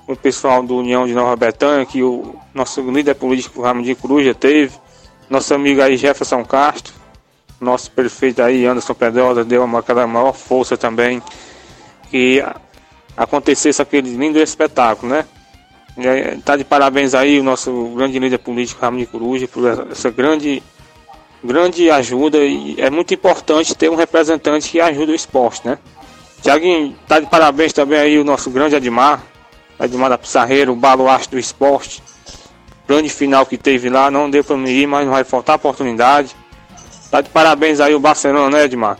Speaker 8: com o pessoal do União de Nova Betânia, que o nosso líder político Ramiro Coruja teve, nosso amigo aí Jefferson Castro, nosso prefeito aí Anderson Pedrosa deu uma, aquela maior força também, que acontecesse aquele lindo espetáculo, né? Tá de parabéns aí o nosso grande líder político Ramiro Coruja por essa- grande grande ajuda e é muito importante ter um representante que ajuda o esporte, né? Tiaguinho, tá de parabéns também aí o nosso grande Admar, Admar da Pissarreira, o baluarte do esporte. Grande final que teve lá, não deu pra me ir, mas não vai faltar oportunidade. Tá de parabéns aí o Barcelona, né, Edmar?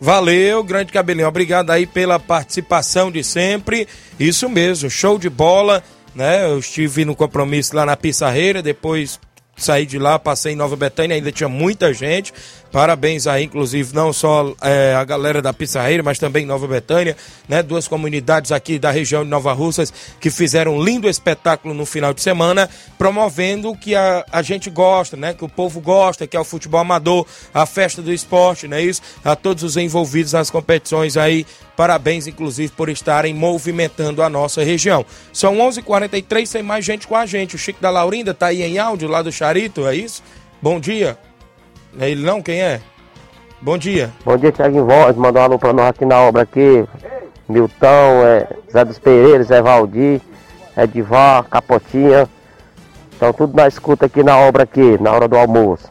Speaker 2: Valeu, grande cabelinho. Obrigado aí pela participação de sempre. Isso mesmo, show de bola, né? Eu estive no compromisso lá na Pissarreira, depois saí de lá, passei em Nova Betânia, ainda tinha muita gente. Parabéns aí, inclusive, não só é, a galera da Pissarreira, mas também Nova Betânia, né? Duas comunidades aqui da região de Nova Russas que fizeram um lindo espetáculo no final de semana, promovendo o que a, a gente gosta, né? Que o povo gosta, que é o futebol amador, a festa do esporte, não é isso? A todos os envolvidos nas competições aí, parabéns, inclusive, por estarem movimentando a nossa região. São 11:43 h 43 tem mais gente com a gente. O Chico da Laurinda tá aí em áudio lá do Charito, é isso? Bom dia. É ele não? Quem é? Bom dia.
Speaker 9: Bom dia, Thiago Voz. Mandar um alô pra nós aqui na obra aqui. Milton, é, Zé dos Pereiros, Zé Valdir, Edivar, Capotinha. Então tudo na escuta aqui na obra aqui, na hora do almoço.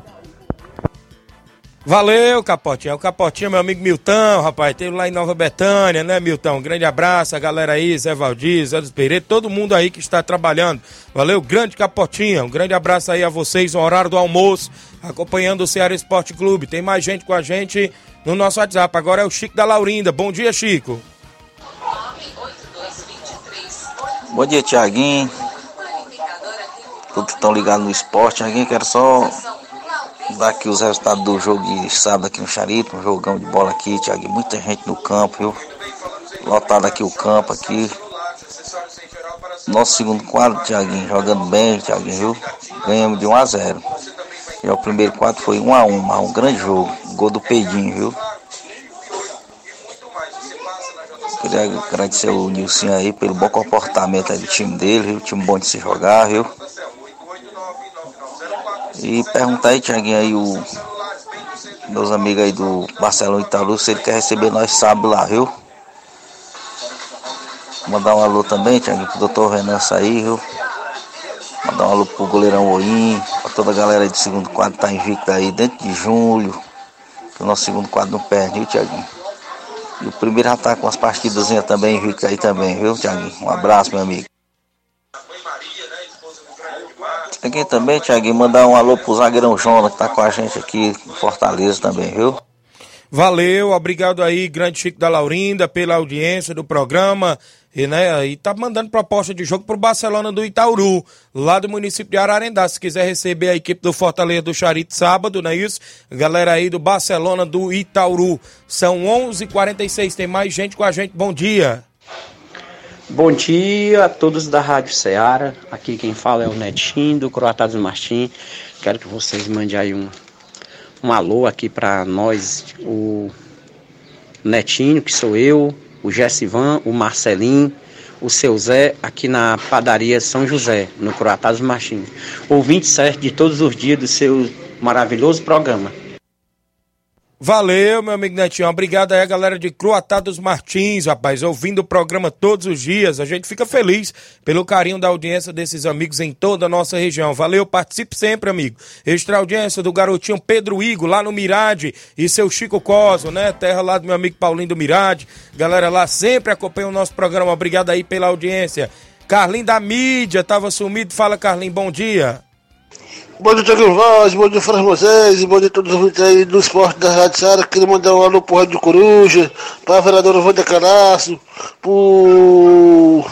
Speaker 2: Valeu, Capotinha. O Capotinha, meu amigo Milton, rapaz, teve lá em Nova Betânia, né, Milton? Um grande abraço, a galera aí, Zé Valdir, Zé dos Pereira, todo mundo aí que está trabalhando. Valeu, grande Capotinha. Um grande abraço aí a vocês no horário do almoço. acompanhando o Ceará Esporte Clube. Tem mais gente com a gente no nosso WhatsApp. Agora é o Chico da Laurinda. Bom dia, Chico.
Speaker 10: Bom dia, Tiaguinho. Todos estão ligados no esporte. Tiaguinho, quero só dar aqui os resultados do jogo de sábado aqui no Charito, um jogão de bola aqui, Tiaguinho. Muita gente no campo, viu? Lotado aqui o campo aqui. Nosso segundo quadro, Tiaguinho, jogando bem, Tiaguinho, viu? Ganhamos de 1 a 0. E o primeiro quadro foi 1 a 1, mas um grande jogo. Gol do Peidinho, viu? Queria agradecer o Nilson aí pelo bom comportamento aí do time dele, viu? Time bom de se jogar, viu? E perguntar aí, Tiaguinho, aí o meus amigos aí do Barcelona Itaú, se ele quer receber nós sábado lá, viu? Mandar um alô também, Tiaguinho, pro doutor Renan sair, viu? Mandar um alô pro goleirão Oim, pra toda a galera aí do segundo quadro tá invicta aí dentro de julho. Que o nosso segundo quadro não perde, viu, Tiaguinho? E o primeiro já tá com as partidas também invicta aí também, viu, Tiaguinho? Um abraço, meu amigo. Aqui também, Tiaguinho, mandar um alô pro zagueirão Jonas, que tá com a gente aqui em Fortaleza também, viu?
Speaker 2: Valeu, obrigado aí, grande Chico da Laurinda, pela audiência do programa. E, né, e tá mandando proposta de jogo pro Barcelona do Itauru, lá do município de Ararendá. Se quiser receber a equipe do Fortaleza do Charito sábado, não é isso? Galera aí do Barcelona do Itauru. São 11:46 h 46 tem mais gente com a gente. Bom dia.
Speaker 11: Bom dia a todos da Rádio Ceará. Aqui quem fala é o Netinho do Croatados Martim. Quero que vocês mandem aí um, um alô aqui para nós, o Netinho, que sou eu, o Gessivan, o Marcelinho, o seu Zé, aqui na padaria São José, no Croatados Martim. Ouvinte certo de todos os dias do seu maravilhoso programa.
Speaker 2: Valeu, meu amigo Netinho. Obrigado aí, galera de Croatá dos Martins, rapaz, ouvindo o programa todos os dias. A gente fica feliz pelo carinho da audiência desses amigos em toda a nossa região. Valeu, participe sempre, amigo. Extra audiência do garotinho Pedro Igo, lá no Mirade, e seu Chico Coso, né? Terra lá do meu amigo Paulinho do Mirade. Galera lá sempre acompanha o nosso programa. Obrigado aí pela audiência. Carlinho da mídia, tava sumido. Fala, Carlinho, bom dia.
Speaker 12: Bom dia, Tiago Vaz, bom dia, Fran Moisés, bom dia a todos os aí do esporte da Rádio Sara. Queria mandar um alô pro Rádio Coruja, pra vereadora Wanda Caraço, pro,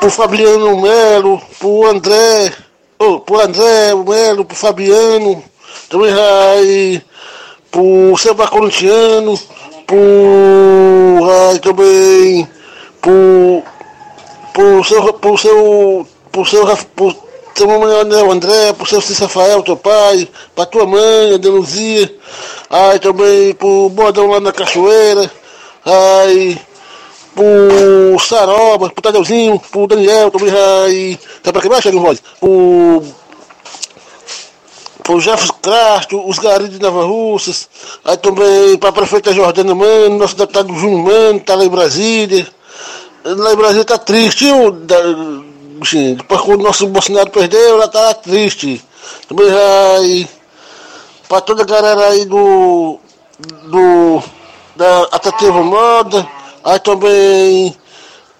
Speaker 12: pro Fabiano Melo, pro André, oh, pro André Melo, pro Fabiano, também aí, pro Seba Corintiano, pro aí, também pro, pro seu, pro seu, pro seu, pro, seu mamãe o André, pro seu Cícero Rafael, teu pai, pra tua mãe, a Deluzia, aí também pro Bordão lá na Cachoeira, aí pro Saroba, pro Tadeuzinho, pro Daniel, também aí, tá pra que mais, Thiago Voz? Pro pro Jefferson Castro, os garis de Nova Russas, aí também pra prefeita Jordana Mano, nosso deputado Júnior Mano, tá lá em Brasília. Lá em Brasília tá triste, Sim, depois o nosso Bolsonaro perdeu, ela tá triste. Também vai para toda a galera aí do, do da Atrativa Moda, aí também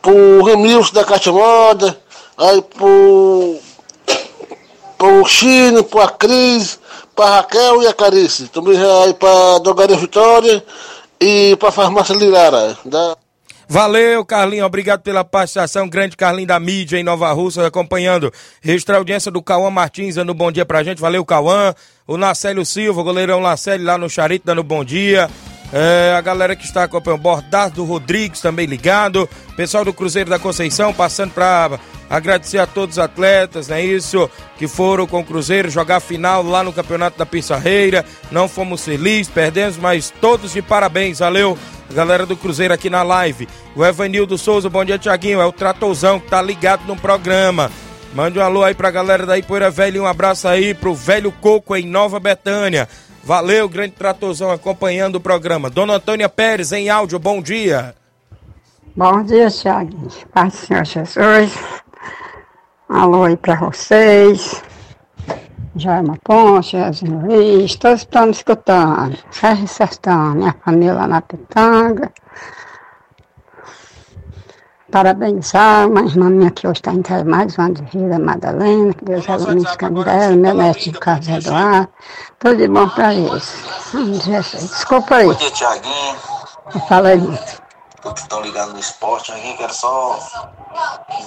Speaker 12: pro Ramilson da Caixa Moda, aí pro, pro Chino, pro a Cris, pra Raquel e a Carice. Também aí pra Dogaria Vitória e pra Farmácia Lirara. Da...
Speaker 2: Valeu, Carlinho. Obrigado pela participação. Grande Carlinho da mídia em Nova Rússia, acompanhando. Registrar a audiência do Cauã Martins, dando bom dia pra gente. Valeu, Cauã. O Nacélio Silva, goleirão Nacélio lá no Charito, dando bom dia. É, a galera que está acompanhando, Bordado Rodrigues também ligado. Pessoal do Cruzeiro da Conceição, passando para agradecer a todos os atletas, não é isso? Que foram com o Cruzeiro jogar final lá no Campeonato da Pissarreira. Não fomos felizes, perdemos, mas todos de parabéns. Valeu galera do Cruzeiro aqui na live. O Evanildo Souza, bom dia, Tiaguinho. É o Tratozão que tá ligado no programa. Mande um alô aí pra galera da Ipoeira Velho um abraço aí pro Velho Coco em Nova Betânia. Valeu, grande Tratozão acompanhando o programa. Dona Antônia Pérez em áudio, bom dia.
Speaker 13: Bom dia, Tiaguinho. Paz do Senhor Jesus. Alô aí pra vocês. Jaima Ponte, Jesus Luiz, todos estão me escutando. Ferro Sertão, minha família na Pitanga. Parabenizar uma irmã minha que hoje está casa, mais uma de vida, Madalena, que Deus ilumine os caminhos dela, meu de Carlos Eduardo. Tudo de bom para eles. Jesus, Desculpa aí,
Speaker 10: Bom dia, Tiaguinho.
Speaker 13: eu falei muito.
Speaker 10: Todos que estão ligados no esporte, aqui quero só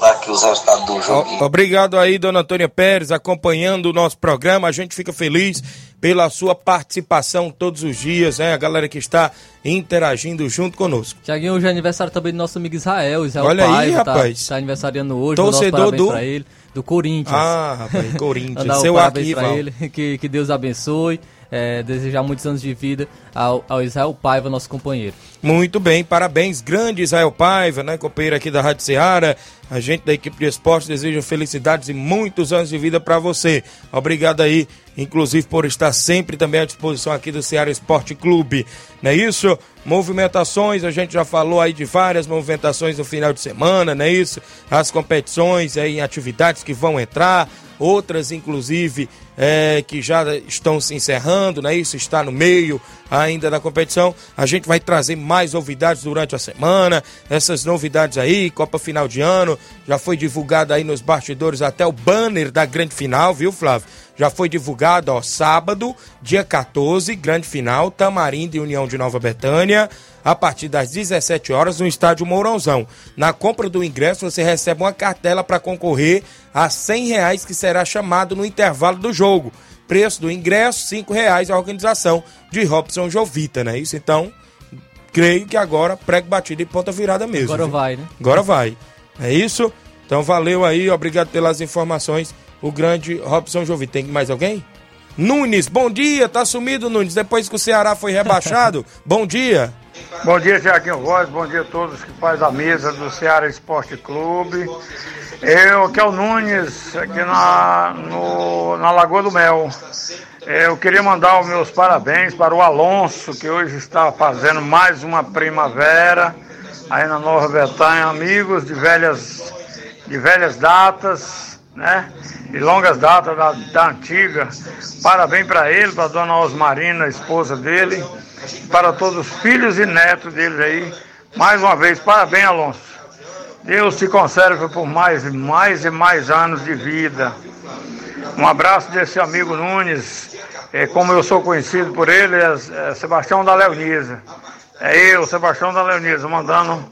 Speaker 10: dar aqui os resultados do jogo.
Speaker 2: Obrigado aí, dona Antônia Pérez, acompanhando o nosso programa. A gente fica feliz pela sua participação todos os dias, né? A galera que está interagindo junto conosco.
Speaker 3: Tiaguinho, hoje é aniversário também do nosso amigo Israel. Israel
Speaker 2: Olha aí,
Speaker 3: Paiva, tá-
Speaker 2: rapaz.
Speaker 3: Tá, aniversariando hoje.
Speaker 2: Torcedor do-
Speaker 3: pra ele. Do Corinthians.
Speaker 2: Ah, rapaz, Corinthians, seu
Speaker 3: um
Speaker 2: arquivo.
Speaker 3: pra ele. Que, que Deus abençoe. É, desejar muitos anos de vida ao, ao Israel Paiva, nosso companheiro.
Speaker 2: Muito bem, parabéns, grande Israel Paiva, né, companheiro aqui da Rádio Ceará. A gente da equipe de esporte deseja felicidades e muitos anos de vida para você. Obrigado aí, inclusive, por estar sempre também à disposição aqui do Ceará Esporte Clube. Não é isso? Movimentações, a gente já falou aí de várias movimentações no final de semana, não é isso? As competições aí, atividades que vão entrar, outras inclusive é, que já estão se encerrando, né? Isso está no meio ainda da competição. A gente vai trazer mais novidades durante a semana. Essas novidades aí, Copa Final de Ano, já foi divulgado aí nos bastidores até o banner da grande final, viu, Flávio? Já foi divulgado, ó, sábado, dia 14, grande final, Tamarindo e União de Nova Betânia, a partir das 17 horas no estádio Mourãozão. Na compra do ingresso, você recebe uma cartela para concorrer a 100 reais que será chamado no intervalo do jogo. Preço do ingresso, 5 reais a organização de Robson Jovita, né? Isso então, creio que agora prego batido e ponta virada mesmo.
Speaker 3: Agora
Speaker 2: viu?
Speaker 3: vai, né?
Speaker 2: Agora vai. É isso? Então valeu aí, obrigado pelas informações. O grande Robson Jovita. Tem mais alguém? Nunes, bom dia, tá sumido, Nunes, depois que o Ceará foi rebaixado. bom dia.
Speaker 14: Bom dia, Tiaguinho Voz, bom dia a todos que fazem a mesa do Ceará Esporte Clube. Eu, que é o Nunes, aqui na, no- na Lagoa do Mel. Eu queria mandar os meus parabéns para o Alonso, que hoje está fazendo mais uma primavera aí na Nova Betânia, amigos de velhas, de velhas datas, né? De longas datas da, da antiga. Parabéns para ele, para dona Osmarina, esposa dele, para todos os filhos e netos deles aí. Mais uma vez, parabéns, Alonso. Deus te conserve por mais e mais e mais anos de vida. Um abraço desse amigo Nunes, é, como eu sou conhecido por ele, é, é Sebastião da Leonisa. É eu, Sebastião da Leonisa, mandando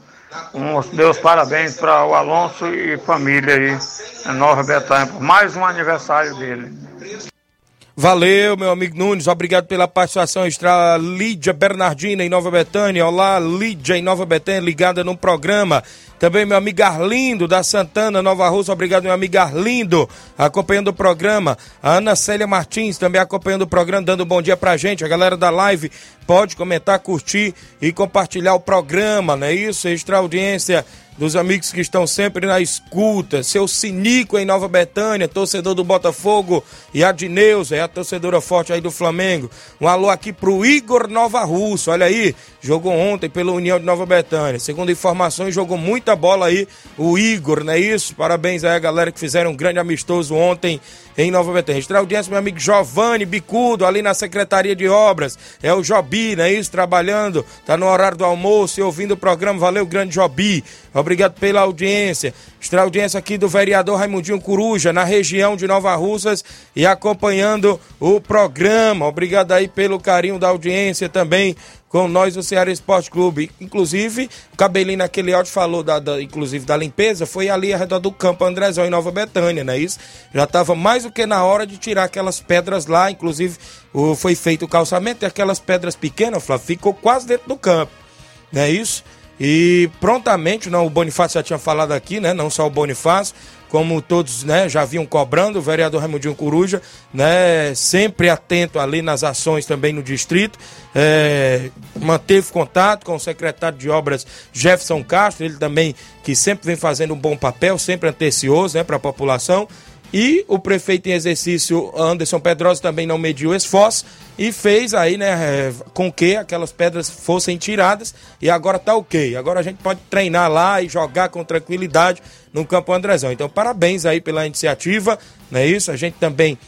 Speaker 14: uns meus parabéns para o Alonso e família aí, Nova Betânia, por mais um aniversário dele.
Speaker 2: Valeu, meu amigo Nunes. Obrigado pela participação extra. Lídia Bernardina em Nova Betânia. Olá, Lídia em Nova Betânia, ligada no programa. Também meu amigo Arlindo da Santana, Nova Rússia. Obrigado, meu amigo Arlindo, acompanhando o programa. A Ana Célia Martins também acompanhando o programa, dando um bom dia pra gente. A galera da live pode comentar, curtir e compartilhar o programa, não é isso? Extra audiência dos amigos que estão sempre na escuta. Seu Sinico em Nova Betânia, torcedor do Botafogo. E a é a torcedora forte aí do Flamengo. Um alô aqui pro Igor Nova Russo. Olha aí, jogou ontem pela União de Nova Betânia. Segundo informações, jogou muita bola aí o Igor, não é isso? Parabéns aí a galera que fizeram um grande amistoso ontem em Nova Betânia. Extra audiência, meu amigo Giovanni Bicudo, ali na Secretaria de Obras. É o Jobi, não é isso? Trabalhando, tá no horário do almoço e ouvindo o programa. Valeu, grande Jobi. Obrigado pela audiência. Extra audiência aqui do vereador Raimundinho Coruja, na região de Nova Russas e acompanhando o programa. Obrigado aí pelo carinho da audiência também com nós do Ceará Esporte Clube. Inclusive, o cabelinho naquele áudio falou da, da- inclusive da limpeza, foi ali ao redor do campo Andrezão em Nova Betânia, não é isso? Já estava mais do que na hora de tirar aquelas pedras lá, inclusive o, foi feito o calçamento e aquelas pedras pequenas, Flávio, ficou quase dentro do campo, não é isso? E prontamente, não, o Bonifácio já tinha falado aqui, né? Não só o Bonifácio, como todos né, já vinham cobrando, o vereador Raimundinho Coruja, né, sempre atento ali nas ações também no distrito, é, manteve contato com o secretário de obras Jefferson Castro, ele também que sempre vem fazendo um bom papel, sempre antecioso né, para a população. E o prefeito em exercício Anderson Pedrosa também não mediu esforço e fez aí, né, é, com que aquelas pedras fossem tiradas e agora tá ok. Agora a gente pode treinar lá e jogar com tranquilidade no Campo Andrezão. Então, parabéns aí pela iniciativa, não é isso? A gente também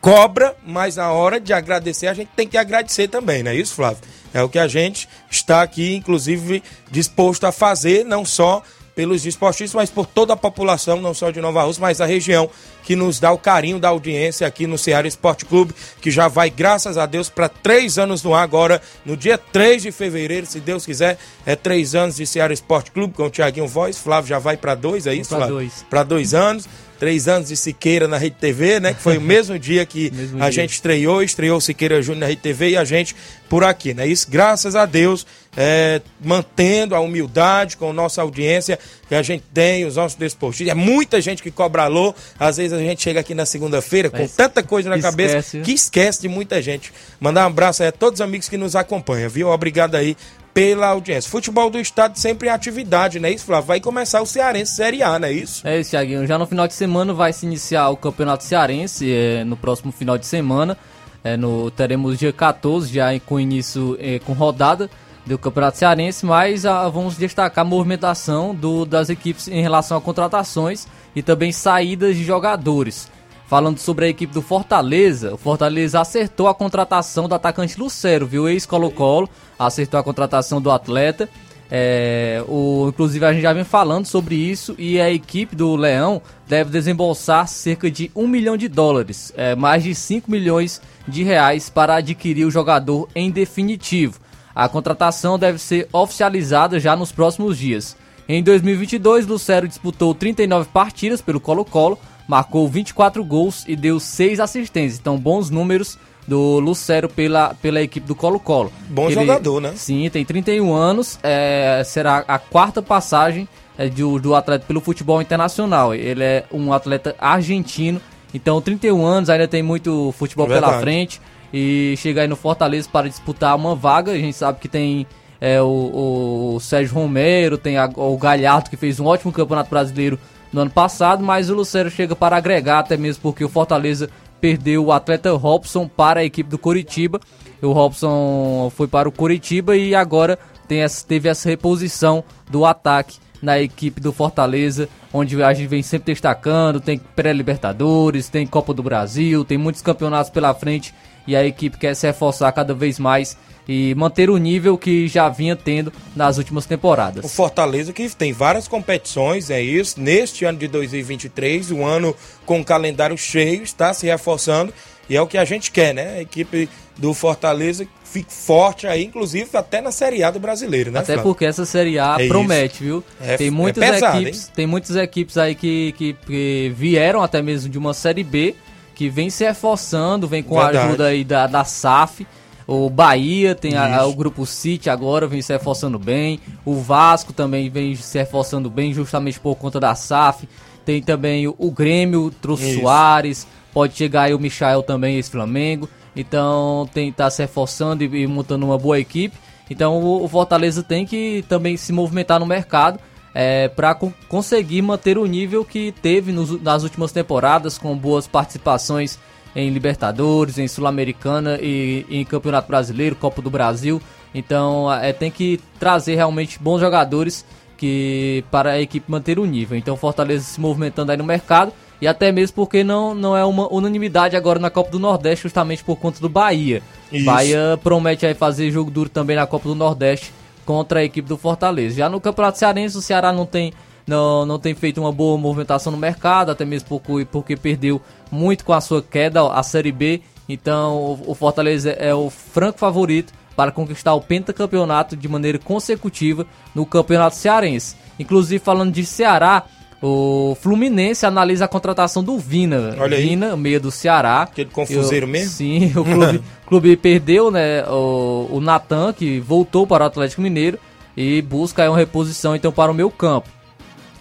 Speaker 2: cobra, mas na hora de agradecer, a gente tem que agradecer também, não é isso, Flávio? É o que a gente está aqui, inclusive, disposto a fazer, não só pelos esportistas, mas por toda a população, não só de Nova Rússia, mas da região, que nos dá o carinho da audiência aqui no Ceará Esporte Clube, que já vai, graças a Deus, para três anos no ar agora, no dia 3 de fevereiro, se Deus quiser, é três anos de Ceará Esporte Clube, com o Tiaguinho Voz, Flávio já vai para dois, é isso,
Speaker 3: Pra
Speaker 2: Flávio?
Speaker 3: dois.
Speaker 2: Para dois anos. Três anos de Siqueira na Rede TV, né? Que foi o mesmo dia que
Speaker 3: Mesmo
Speaker 2: a
Speaker 3: dia.
Speaker 2: gente estreou, estreou Siqueira Júnior na Rede TV e a gente por aqui, né? Isso, graças a Deus, é, mantendo a humildade com a nossa audiência que a gente tem, os nossos desportistas. É muita gente que cobra alô. Às vezes a gente chega aqui na segunda-feira com tanta coisa na
Speaker 3: esquece,
Speaker 2: cabeça
Speaker 3: viu?
Speaker 2: que esquece de muita gente. Mandar um abraço aí a todos os amigos que nos acompanham, viu? Obrigado aí pela audiência. Futebol do Estado sempre em atividade, né? Isso, Flávio? Vai começar o Cearense Série A, não é isso?
Speaker 3: É isso, Thiaguinho. Já no final de semana vai se iniciar o Campeonato Cearense, é, no próximo final de semana. É, no, teremos dia 14, já com início é, com rodada do Campeonato Cearense, mas ah, vamos destacar a movimentação do, das equipes em relação a contratações e também saídas de jogadores. Falando sobre a equipe do Fortaleza, o Fortaleza acertou a contratação do atacante Lucero, viu? Ex-Colo-Colo, acertou a contratação do atleta. É, o, inclusive a gente já vem falando sobre isso e a equipe do Leão deve desembolsar cerca de 1 milhão de dólares, é, mais de 5 milhões de reais para adquirir o jogador em definitivo. A contratação deve ser oficializada já nos próximos dias. Em 2022, Lucero disputou 39 partidas pelo Colo-Colo, marcou 24 gols e deu 6 assistências. Então, bons números do Lucero pela, pela equipe do Colo-Colo.
Speaker 2: Bom
Speaker 3: Ele-
Speaker 2: jogador, né?
Speaker 3: Sim, tem 31 anos, é, será a quarta passagem é, do, do atleta pelo futebol internacional. Ele é um atleta argentino, então 31 anos, ainda tem muito futebol pela
Speaker 2: Verdade.
Speaker 3: frente. E chega aí no Fortaleza para disputar uma vaga. A gente sabe que tem é, o, o Sérgio Romero, tem a- o Galhardo, que fez um ótimo campeonato brasileiro no ano passado, mas o Lucero chega para agregar, até mesmo porque o Fortaleza perdeu o atleta Robson para a equipe do Coritiba. O Robson foi para o Coritiba e agora essa- teve essa reposição do ataque na equipe do Fortaleza, onde a gente vem sempre destacando, tem pré-libertadores, tem Copa do Brasil, tem muitos campeonatos pela frente e a equipe quer se reforçar cada vez mais e manter o nível que já vinha tendo nas últimas temporadas.
Speaker 2: O Fortaleza que tem várias competições, é isso. Neste ano de 2023, um ano com calendário cheio, está se reforçando e é o que a gente quer, né? A equipe do Fortaleza fique forte aí, inclusive até na Série A do brasileiro, né?
Speaker 3: Até
Speaker 2: Flávio?
Speaker 3: porque essa Série A
Speaker 2: É isso.
Speaker 3: promete, viu?
Speaker 2: É-
Speaker 3: tem
Speaker 2: é
Speaker 3: muitas
Speaker 2: pesado,
Speaker 3: equipes,
Speaker 2: hein?
Speaker 3: tem muitas equipes aí que, que, que vieram até mesmo de uma Série B, que vem se reforçando, vem com a
Speaker 2: Verdade.
Speaker 3: ajuda aí da, da SAF. O Bahia tem a- o grupo City agora, vem se reforçando bem. O Vasco também vem se reforçando bem, justamente por conta da SAF. Tem também o, o Grêmio, trouxe
Speaker 2: Isso.
Speaker 3: Soares. Pode chegar aí o Michael também, esse Flamengo. Então tem tá se reforçando e, e montando uma boa equipe. Então o, o Fortaleza tem que também se movimentar no mercado é, para conseguir manter o nível que teve nos- nas últimas temporadas, com boas participações em Libertadores, em Sul-Americana e, e em Campeonato Brasileiro, Copa do Brasil. Então é, tem que trazer realmente bons jogadores que para a equipe manter o nível. Então Fortaleza se movimentando aí no mercado e até mesmo porque não, não é uma unanimidade agora na Copa do Nordeste, justamente por conta do Bahia.
Speaker 2: Isso.
Speaker 3: Bahia promete aí fazer jogo duro também na Copa do Nordeste contra a equipe do Fortaleza. Já no Campeonato Cearense, o Ceará não tem não, não tem feito uma boa movimentação no mercado, até mesmo porque, porque perdeu muito com a sua queda a Série B. Então o, o Fortaleza é o franco favorito para conquistar o pentacampeonato de maneira consecutiva no Campeonato Cearense. Inclusive falando de Ceará, o Fluminense analisa a contratação do Vina.
Speaker 2: Olha aí.
Speaker 3: Vina, meia do Ceará.
Speaker 2: Aquele confuseiro
Speaker 3: Eu-
Speaker 2: mesmo?
Speaker 3: Sim, o clube, clube perdeu, né? O, o Natan, que voltou para o Atlético Mineiro e busca aí uma reposição então para o meu campo.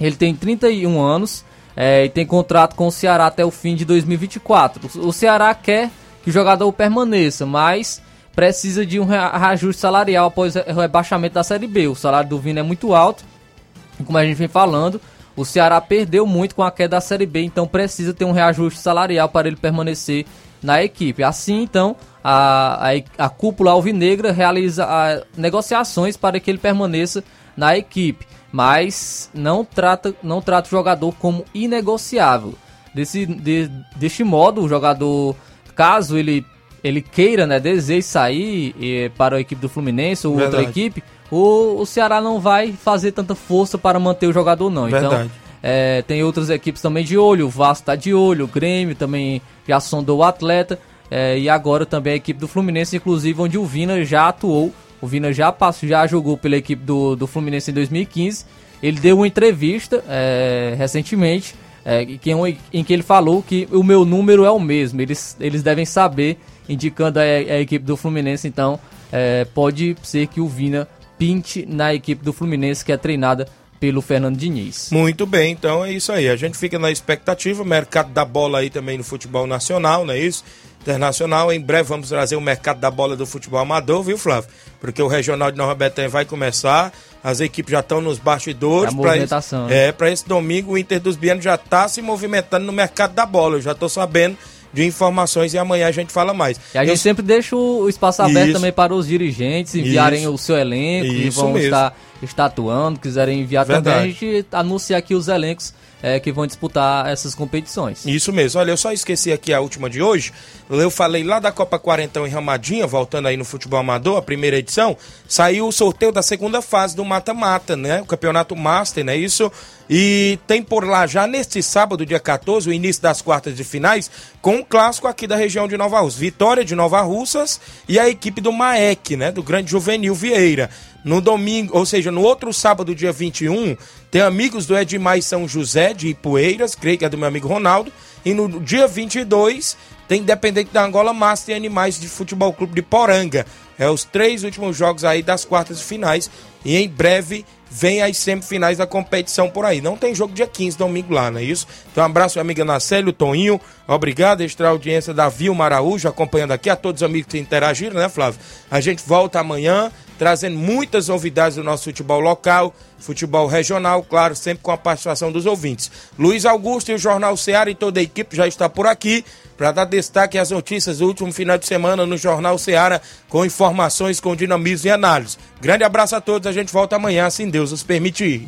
Speaker 3: Ele tem 31 anos é, e tem contrato com o Ceará até o fim de 2024. O, o Ceará quer que o jogador permaneça, mas precisa de um rea- reajuste salarial após o rebaixamento da Série B. O salário do Vina é muito alto como a gente vem falando, o Ceará perdeu muito com a queda da Série B, então precisa ter um reajuste salarial para ele permanecer na equipe. Assim, então, a, a, a cúpula alvinegra realiza ah, negociações para que ele permaneça na equipe, mas não trata, não trata o jogador como inegociável. Desse, de- deste modo, o jogador, caso ele, ele queira, né, deseje sair eh, para a equipe do Fluminense ou outra
Speaker 2: Verdade.
Speaker 3: equipe, o, o Ceará não vai fazer tanta força para manter o jogador, não.
Speaker 2: Verdade.
Speaker 3: Então, é, tem outras equipes também de olho, o Vasco tá de olho, o Grêmio também já sondou o atleta. É, e agora também a equipe do Fluminense, inclusive, onde o Vina já atuou. O Vina já passou, já jogou pela equipe do, do Fluminense em 2015. Ele deu uma entrevista é, recentemente é, em, que, em que ele falou que o meu número é o mesmo. Eles, eles devem saber, indicando a, a equipe do Fluminense. Então, é, pode ser que o Vina pinte na equipe do Fluminense, que é treinada pelo Fernando Diniz.
Speaker 2: Muito bem, então é isso aí. A gente fica na expectativa, mercado da bola aí também no futebol nacional, não é isso? Internacional, em breve vamos trazer o mercado da bola do futebol amador, viu, Flávio? Porque o Regional de Nova Betânia vai começar, as equipes já estão nos bastidores.
Speaker 3: A movimentação.
Speaker 2: Esse,
Speaker 3: né?
Speaker 2: É, para esse domingo o Inter dos Bianos já está se movimentando no mercado da bola, eu já estou sabendo de informações e amanhã a gente fala mais.
Speaker 3: E a gente
Speaker 2: Eu-
Speaker 3: sempre deixa o espaço aberto
Speaker 2: Isso.
Speaker 3: também para os dirigentes enviarem
Speaker 2: Isso.
Speaker 3: o seu elenco e
Speaker 2: Isso
Speaker 3: vão
Speaker 2: mesmo.
Speaker 3: estar, estar atuando, quiserem enviar também, a
Speaker 2: Verdade.
Speaker 3: gente anuncia aqui os elencos é, que vão disputar essas competições.
Speaker 2: Isso mesmo. Olha, eu só esqueci aqui a última de hoje. Eu falei lá da Copa Quarentão em Ramadinha, voltando aí no futebol amador, a primeira edição, saiu o sorteio da segunda fase do mata-mata, né? O campeonato Master, né? Isso. E tem por lá já neste sábado, dia 14, o início das quartas de finais, com um clássico aqui da região de Nova Russa. Vitória de Nova Russas e a equipe do Maek, né? Do Grande Juvenil Vieira. No domingo, ou seja, no outro sábado, dia 21, tem amigos do Edmar e São José de Ipueiras, creio que é do meu amigo Ronaldo. E no dia 22, tem Independente da Angola Master e Animais de Futebol Clube de Poranga. É os três últimos jogos aí das quartas de finais. E em breve vem as semifinais da competição por aí. Não tem jogo dia 15, domingo lá, não é isso? Então, um abraço, minha amiga Nacélio, Toninho. Obrigado, extra audiência da Vilma Araújo, acompanhando aqui. A todos os amigos que interagiram, né, Flávio? A gente volta amanhã, trazendo muitas novidades do nosso futebol local, futebol regional, claro, sempre com a participação dos ouvintes. Luiz Augusto e o Jornal Ceará e toda a equipe já está por aqui para dar destaque às notícias do último final de semana no Jornal Ceará, com informações, com dinamismo e análise. Grande abraço a todos, a gente volta amanhã, se Deus nos permitir.